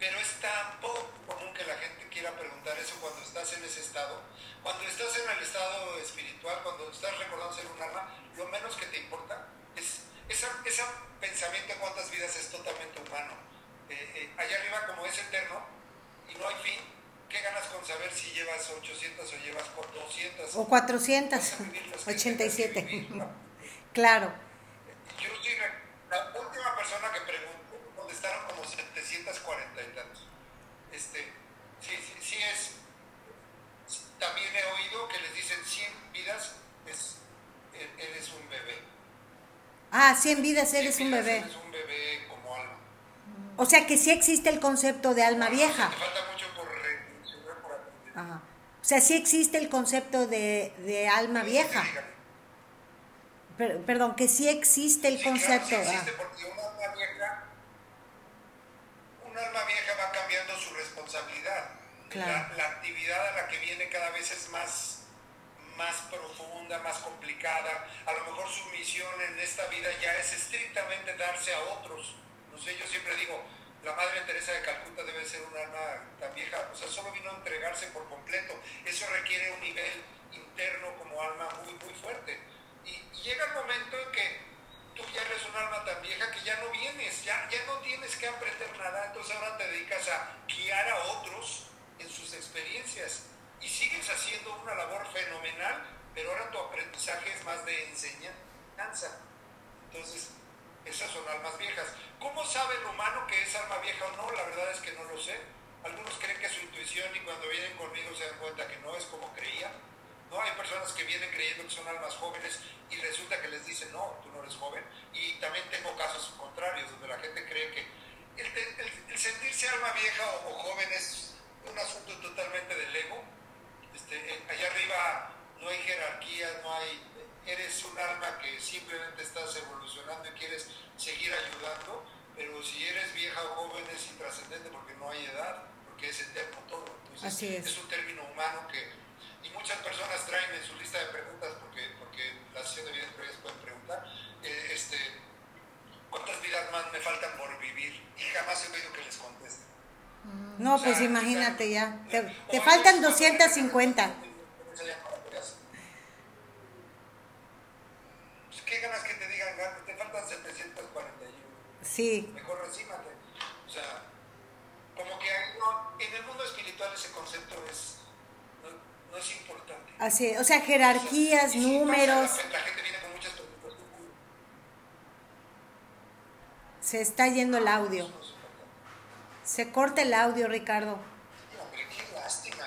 Pero es tan poco común que la gente quiera preguntar eso cuando estás en ese estado. Cuando estás en el estado espiritual, cuando estás recordando ser un alma, lo menos que te importa es ese esa pensamiento de cuántas vidas es totalmente humano. Eh, eh, allá arriba como es eterno y no hay fin, ¿qué ganas con saber si llevas 800 o llevas 200? O 400, Vas a vivir las que 87. tengas que vivir, ¿no? Claro. Yo la última persona que preguntó, contestaron como 740 y tantos. Este, sí, sí, sí es. También he oído que les dicen 100 vidas, es, e- eres un bebé. Ah, 100 vidas eres 100 un vidas bebé. Eres un bebé como alma. O sea que sí existe el concepto de alma Bueno, vieja. Te falta mucho por por aprender. Ajá. O sea, sí existe el concepto de, de alma vieja. Dígame. Per- perdón, que sí existe el Sí, claro, concepto. sí existe, ah. porque un vieja, alma vieja va cambiando su responsabilidad. Claro. La, la actividad a la que viene cada vez es más, más profunda, más complicada. A lo mejor su misión en esta vida ya es estrictamente darse a otros. No sé, yo siempre digo, la Madre Teresa de Calcuta debe ser un alma tan vieja, o sea, solo vino a entregarse por completo. Eso requiere un nivel interno como alma muy, muy fuerte. Y, y llega el momento en que tú ya eres un alma tan vieja que ya no vienes, ya, ya no tienes que aprender ahora te dedicas a guiar a otros en sus experiencias y sigues haciendo una labor fenomenal, pero ahora tu aprendizaje es más de enseñanza. Entonces, esas son almas viejas. ¿Cómo sabe el humano que es alma vieja o no? La verdad es que no lo sé. Algunos creen que es su intuición y cuando vienen conmigo se dan cuenta que no es como creía. No, hay personas que vienen creyendo que son almas jóvenes y resulta que les dicen, no, tú no eres joven. Y también tengo casos contrarios donde la gente cree que el, el- el sentirse alma vieja o, o joven es un asunto totalmente del ego. Este, eh, allá arriba no hay jerarquía, no hay... Eres un alma que simplemente estás evolucionando y quieres seguir ayudando, pero si eres vieja o joven es intrascendente porque no hay edad, porque es eterno todo. Entonces, Así es. un término humano que y muchas personas traen en su lista de preguntas porque porque la sesión de vidas previas pueden preguntar eh, este cuántas vidas más me faltan por vivir y jamás he oído que les conteste No, O sea, pues imagínate ya. Te, o te faltan cuando 250. se llaman paraguas. Pues, ¿Qué ganas que te digan, "Gato, te faltan 741? Sí, Mejor resímate. O sea, como que no- en el mundo espiritual ese concepto es, no, no es importante. así. O sea, jerarquías, Y sí, números. pasa, La, la gente viene con muchas preguntas. Se está yendo el audio. Se corta el audio, Ricardo. Hombre, qué lástima.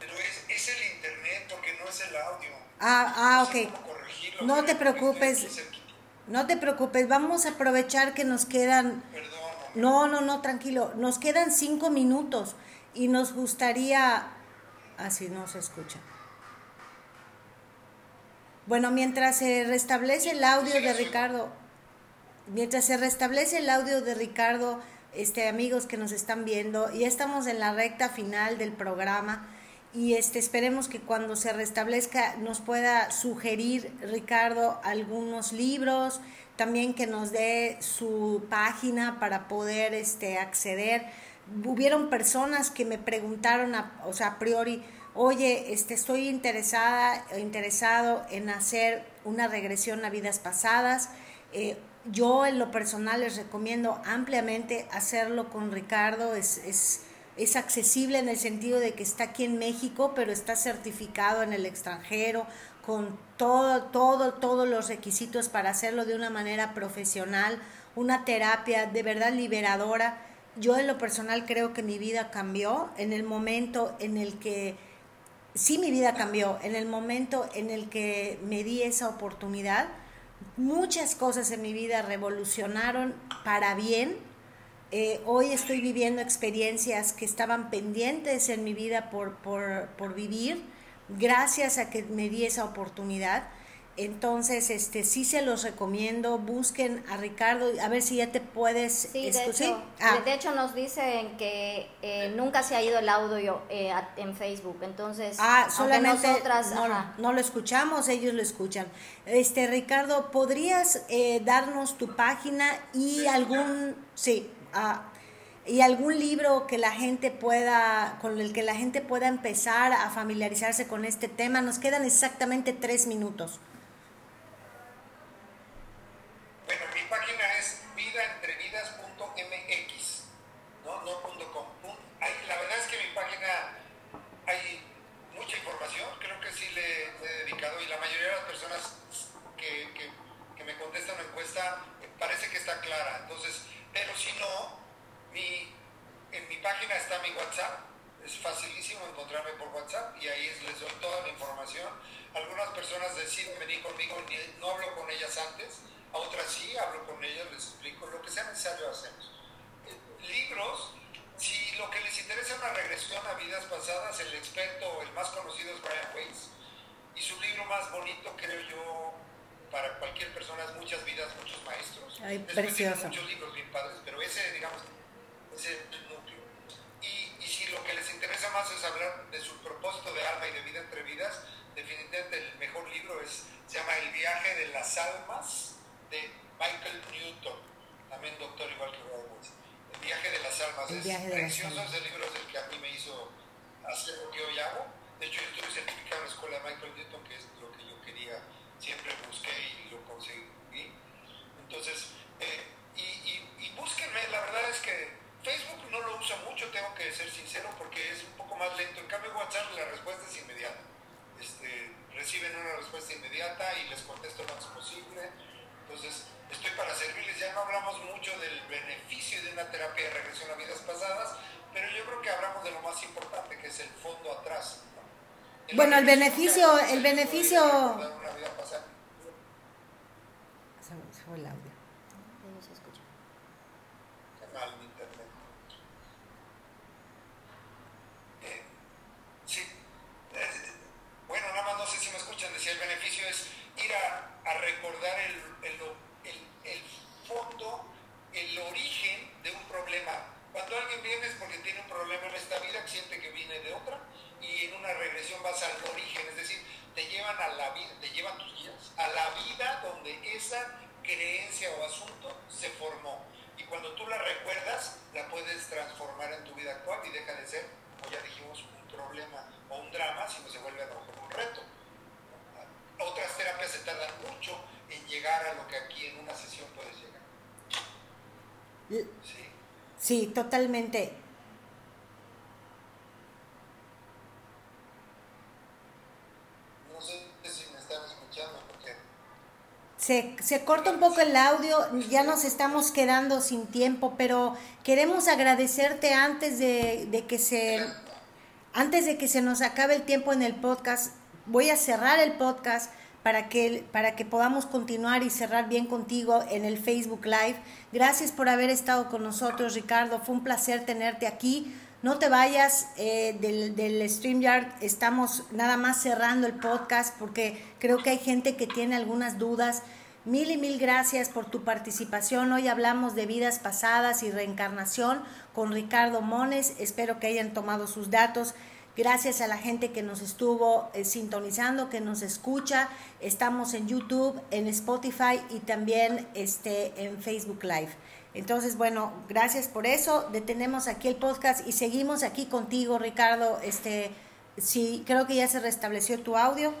Pero es, es el internet porque no es el audio. Ah, ah, ok. No te preocupes. No te preocupes, vamos a aprovechar que nos quedan... Perdón. No, no, no, tranquilo. Nos quedan cinco minutos y nos gustaría... Así no se escucha. Bueno, mientras se restablece el audio de Ricardo, mientras se restablece el audio de Ricardo, este amigos que nos están viendo, ya estamos en la recta final del programa y este esperemos que cuando se restablezca nos pueda sugerir Ricardo algunos libros, también que nos dé su página para poder este acceder. Hubieron personas que me preguntaron, a- o sea, a priori, oye, este, estoy interesada, interesado en hacer una regresión a vidas pasadas. Eh, yo en lo personal les recomiendo ampliamente hacerlo con Ricardo. Es, es, es accesible en el sentido de que está aquí en México, pero está certificado en el extranjero con todo, todo, todos los requisitos para hacerlo de una manera profesional, una terapia de verdad liberadora. Yo en lo personal creo que mi vida cambió en el momento en el que, sí mi vida cambió, en el momento en el que me di esa oportunidad. Muchas cosas en mi vida revolucionaron para bien. Eh, hoy estoy viviendo experiencias que estaban pendientes en mi vida por, por, por vivir gracias a que me di esa oportunidad. Entonces, este sí se los recomiendo, busquen a Ricardo, a ver si ya te puedes sí, de, hecho, ah. de hecho, nos dicen que eh, nunca se ha ido el audio eh, en Facebook, entonces ah, solamente nosotras, no, no, lo escuchamos, ellos lo escuchan. Este Ricardo, ¿podrías eh, darnos tu página y algún, sí, ah, y algún libro que la gente pueda, con el que la gente pueda empezar a familiarizarse con este tema. Nos quedan exactamente tres minutos. Beneficio, Sí, totalmente. No sé si me están escuchando porque... Se, se corta un poco el audio, ya nos estamos quedando sin tiempo, pero queremos agradecerte antes de, de que se antes de que se nos acabe el tiempo en el podcast. Voy a cerrar el podcast para que, para que podamos continuar y cerrar bien contigo en el Facebook Live. Gracias por haber estado con nosotros, Ricardo. Fue un placer tenerte aquí. No te vayas eh, del, del StreamYard. Estamos nada más cerrando el podcast porque creo que hay gente que tiene algunas dudas. Mil y mil gracias por tu participación. Hoy hablamos de vidas pasadas y reencarnación con Ricardo Mones. Espero que hayan tomado sus datos. Gracias a la gente que nos estuvo eh, sintonizando, que nos escucha. Estamos en YouTube, en Spotify y también este, en Facebook Live. Entonces, bueno, gracias por eso. Detenemos aquí el podcast y seguimos aquí contigo, Ricardo. Este, sí, creo que ya se restableció tu audio.